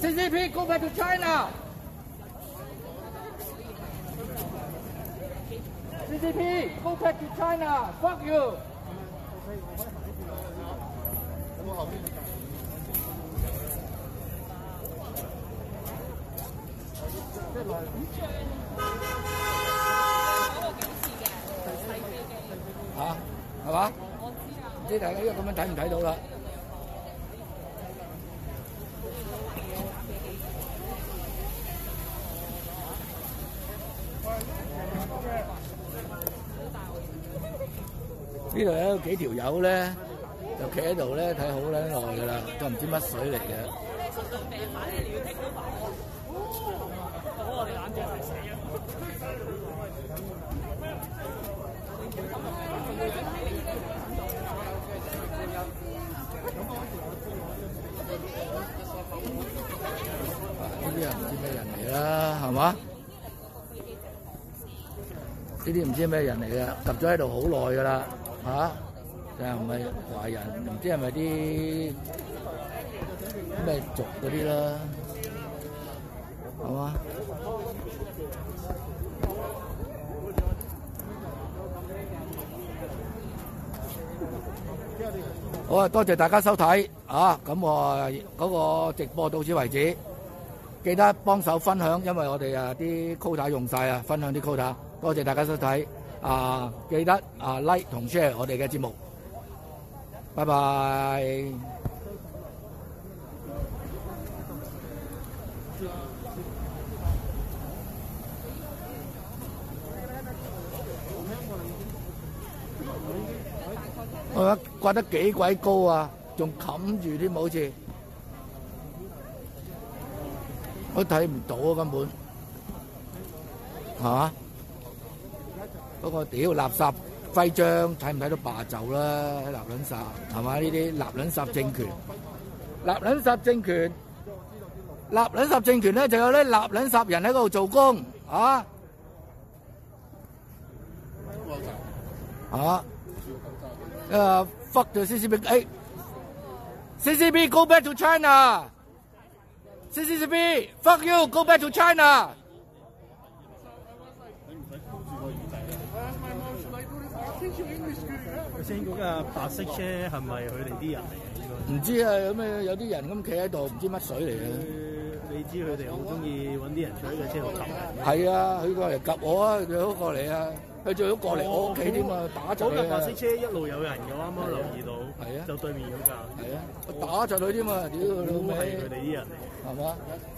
CCP, go back to China. CCP, go back to China. Fuck you. 嚇，係嘛？唔知大家依家咁樣睇唔睇到啦？呢度有幾條友咧，就企喺度咧睇好撚耐噶啦，都唔知乜水嚟嘅。呢啲人唔知咩人嚟啦，係嘛？呢啲唔知咩人嚟嘅，及咗喺度好耐噶啦，嚇、但係唔係華人，唔知係咪啲咩族嗰啲啦，係嘛？好啊，多謝大家收睇啊！咁我嗰個直播到此為止，記得幫手分享，因為我哋啊啲 quota 用晒啊，分享啲 quota。多謝大家收睇啊！記得啊 like 同 share 我哋嘅節目，拜拜。我覺得掛得幾鬼高啊，仲冚住添，好似我睇唔到啊，根本係嘛？嗰個屌垃圾徽章睇唔睇到霸就啦？立卵殺係嘛？呢啲立卵殺政權，立卵殺政權，立卵殺政權咧就有啲立卵殺人喺嗰度做工啊！啊！誒 fuck the CCP，誒 CCP go back to China，CCP fuck you go back to China。頭先嗰架白色車係咪佢哋啲人嚟嘅？應該唔知啊，有咩有啲人咁企喺度，唔知乜水嚟嘅。你知佢哋好中意揾啲人坐喺架車度擒人。係啊，佢過嚟及我啊，佢好過嚟啊，佢最好過嚟我屋企添啊，打嗰架窒佢啊！白色車一路有人嘅，啱啱留意到。係啊，就對面嗰架。係啊，我打咗佢添啊！屌佢老都係味佢哋啲人嚟。係嘛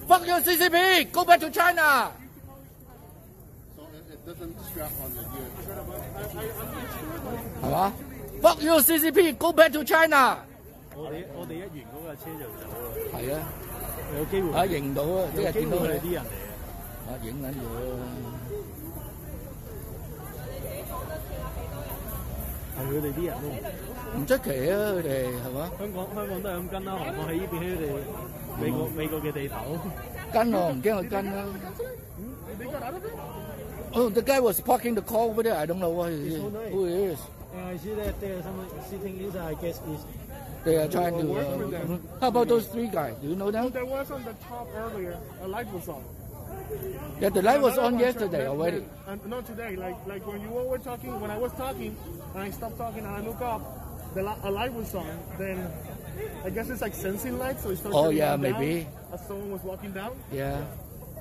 ？Fuck you CCP, go back to China！It doesn't strap on the gear. 係嘛？Fuck you CCP, go back to China！我哋我哋一完嗰架車就走啦。係啊，有機會啊認到啊，即係見到佢哋啲人嚟嘅。啊影緊咗。係佢哋啲人咯。唔出奇啊！佢哋係嘛？香港香港都係咁跟啦，何況喺呢邊喺佢哋美國美國嘅地頭。跟我唔驚佢跟啦。你個打得咩？Oh, the guy was parking the car over there. I don't know what he is. Who is. And I see that there are someone sitting inside. I guess is. They are trying to. Work with Uh, them. how about those three guys? Do you know them? There was on the top earlier. A light was on. Yeah, the light was on yesterday already. then- uh, not today. Like like when you were talking, when I was talking, and I stopped talking and I look up, the li- a light was on. Then I guess it's like sensing light, so it starts. Oh, turning yeah, down maybe. As someone was walking down. Yeah.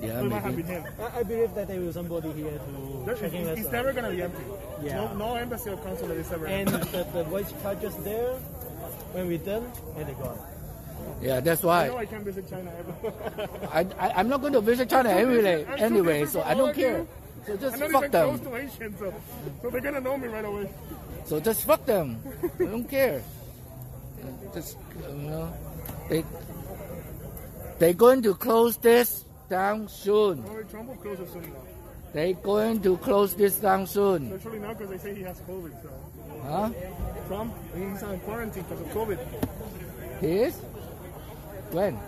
Yeah, So it might have been him. I, I believe that there was somebody here to There- checking it's, it's never gonna be empty. Yeah. No, no embassy or consulate is ever And empty. the, the white car just there when we done and they gone. Yeah, that's I why. know I can't visit China ever. I, I, I'm not going to visit China anyway, I'm too anyway so I don't care. So just I'm not fuck even them. close to Asian, so, so they're gonna know me right away. So just fuck them. I don't care. Just you know, they they're going to close this down soon. Trump will close it soon. They're going to close this down soon. Especially now because they say he has COVID. So. Huh? Trump, he's on quarantine because of COVID. He is? When?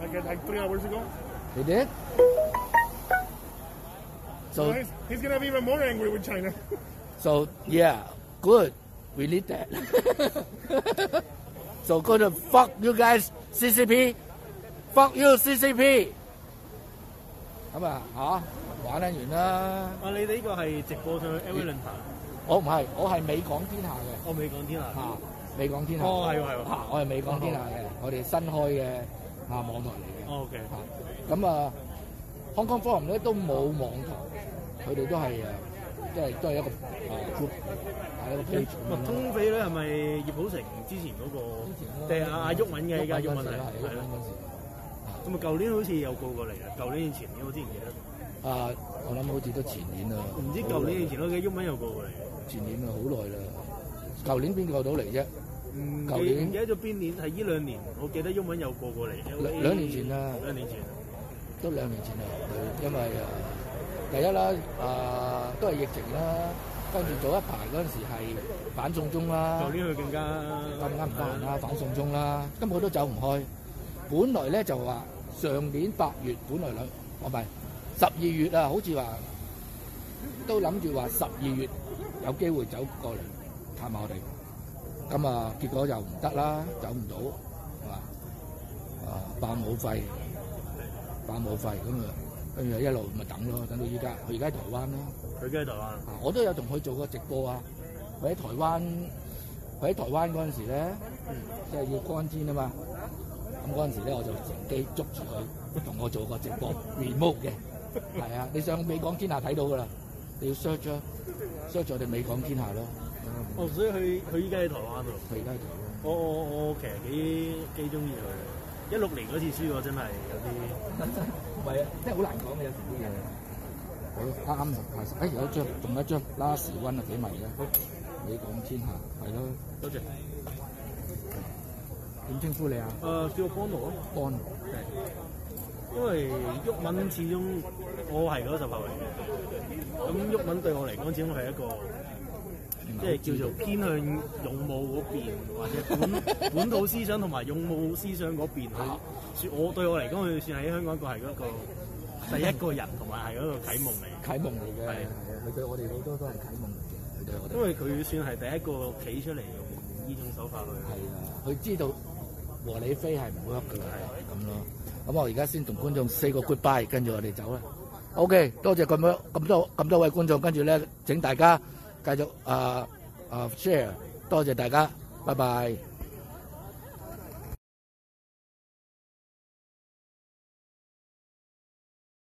Like, like three hours ago. He did? So So he's, he's gonna be even more angry with China. so yeah, good. We need that. so go to fuck you guys CCP. Fuck you CCP. 咁啊吓玩得完啦。啊，你哋呢個係直播上去壇。我唔係，我係美港天下嘅。我美港天下。嚇，美港天下。哦係喎係喎嚇，我係美港天下嘅，我哋新開嘅啊網台嚟嘅。哦，OK。咁啊，Hong Kong Forum 咧都冇網台，佢哋都係誒，即係都係一個啊 group，係一個 page。通飛咧係咪葉寶成之前嗰個？定係阿阿鬱敏嘅？依家鬱敏係係係啦。咁啊，舊年好似有告過嚟啊！舊年以前年我之前記得。啊，我諗好似都前年啦。唔知舊年以前咯，嘅英文有告過嚟。前年啊，好耐啦。舊年邊個到嚟啫？唔舊年記唔記得咗邊年？係呢兩年，我記得英文有告過嚟。兩兩年前啦兩年前。都兩年前啦，佢因為啊第一啦，啊都係疫情啦，跟住早一排嗰陣時係反送中啦，舊年佢更加咁啱唔得閒啦，反送中啦，根本都走唔開。本來咧就話上年八月，本來兩我唔係十二月啊，好似話都諗住話十二月有機會走過嚟探下我哋，咁啊結果又唔得啦，走唔到係嘛？啊爆武肺，爆武肺咁啊，跟住一路咪等咯，等到依家，佢而家喺台灣咯。佢而家喺台灣。啊我都有同佢做過直播啊！佢喺台灣，佢喺台灣嗰陣時咧，即係要乾煎啊嘛。咁嗰陣時咧，我就乘機捉住佢，同我做個直播 remote 嘅。係啊，你上美港天下睇到噶啦，你要 search 啊，search 我哋美港天下咯。哦，所以佢佢依家喺台灣度。佢而家喺台灣。我我我其實幾幾中意佢。一六年嗰次輸我真係有啲。唔係啊，真係好難講嘅有時啲嘢。好啱啱就派晒，誒有一張，仲有一張 last one 啊，幾迷嘅。美港天下係咯。多謝。點稱呼你啊？誒，叫我幫奴咯。幫奴。因為鬱文始終我係嗰十後嚟嘅，咁鬱文對我嚟講，始終係一個即係叫做偏向勇武嗰邊，或者本 本土思想同埋勇武思想嗰邊去説。我對我嚟講，佢算喺香港一個係嗰個第一個人，同埋係嗰個啟蒙嚟。啟蒙嚟嘅，係佢對我哋好多都係啟蒙嚟嘅，佢對我哋。因為佢算係第一個企出嚟用呢種手法去。係啊，佢知道和你飛係唔 work 㗎啦，咁咯。咁我而家先同觀眾 say 個 goodbye，跟住我哋走啦。OK，多謝咁多咁多咁多位觀眾，跟住咧請大家繼續啊啊 share，多謝大家，拜拜。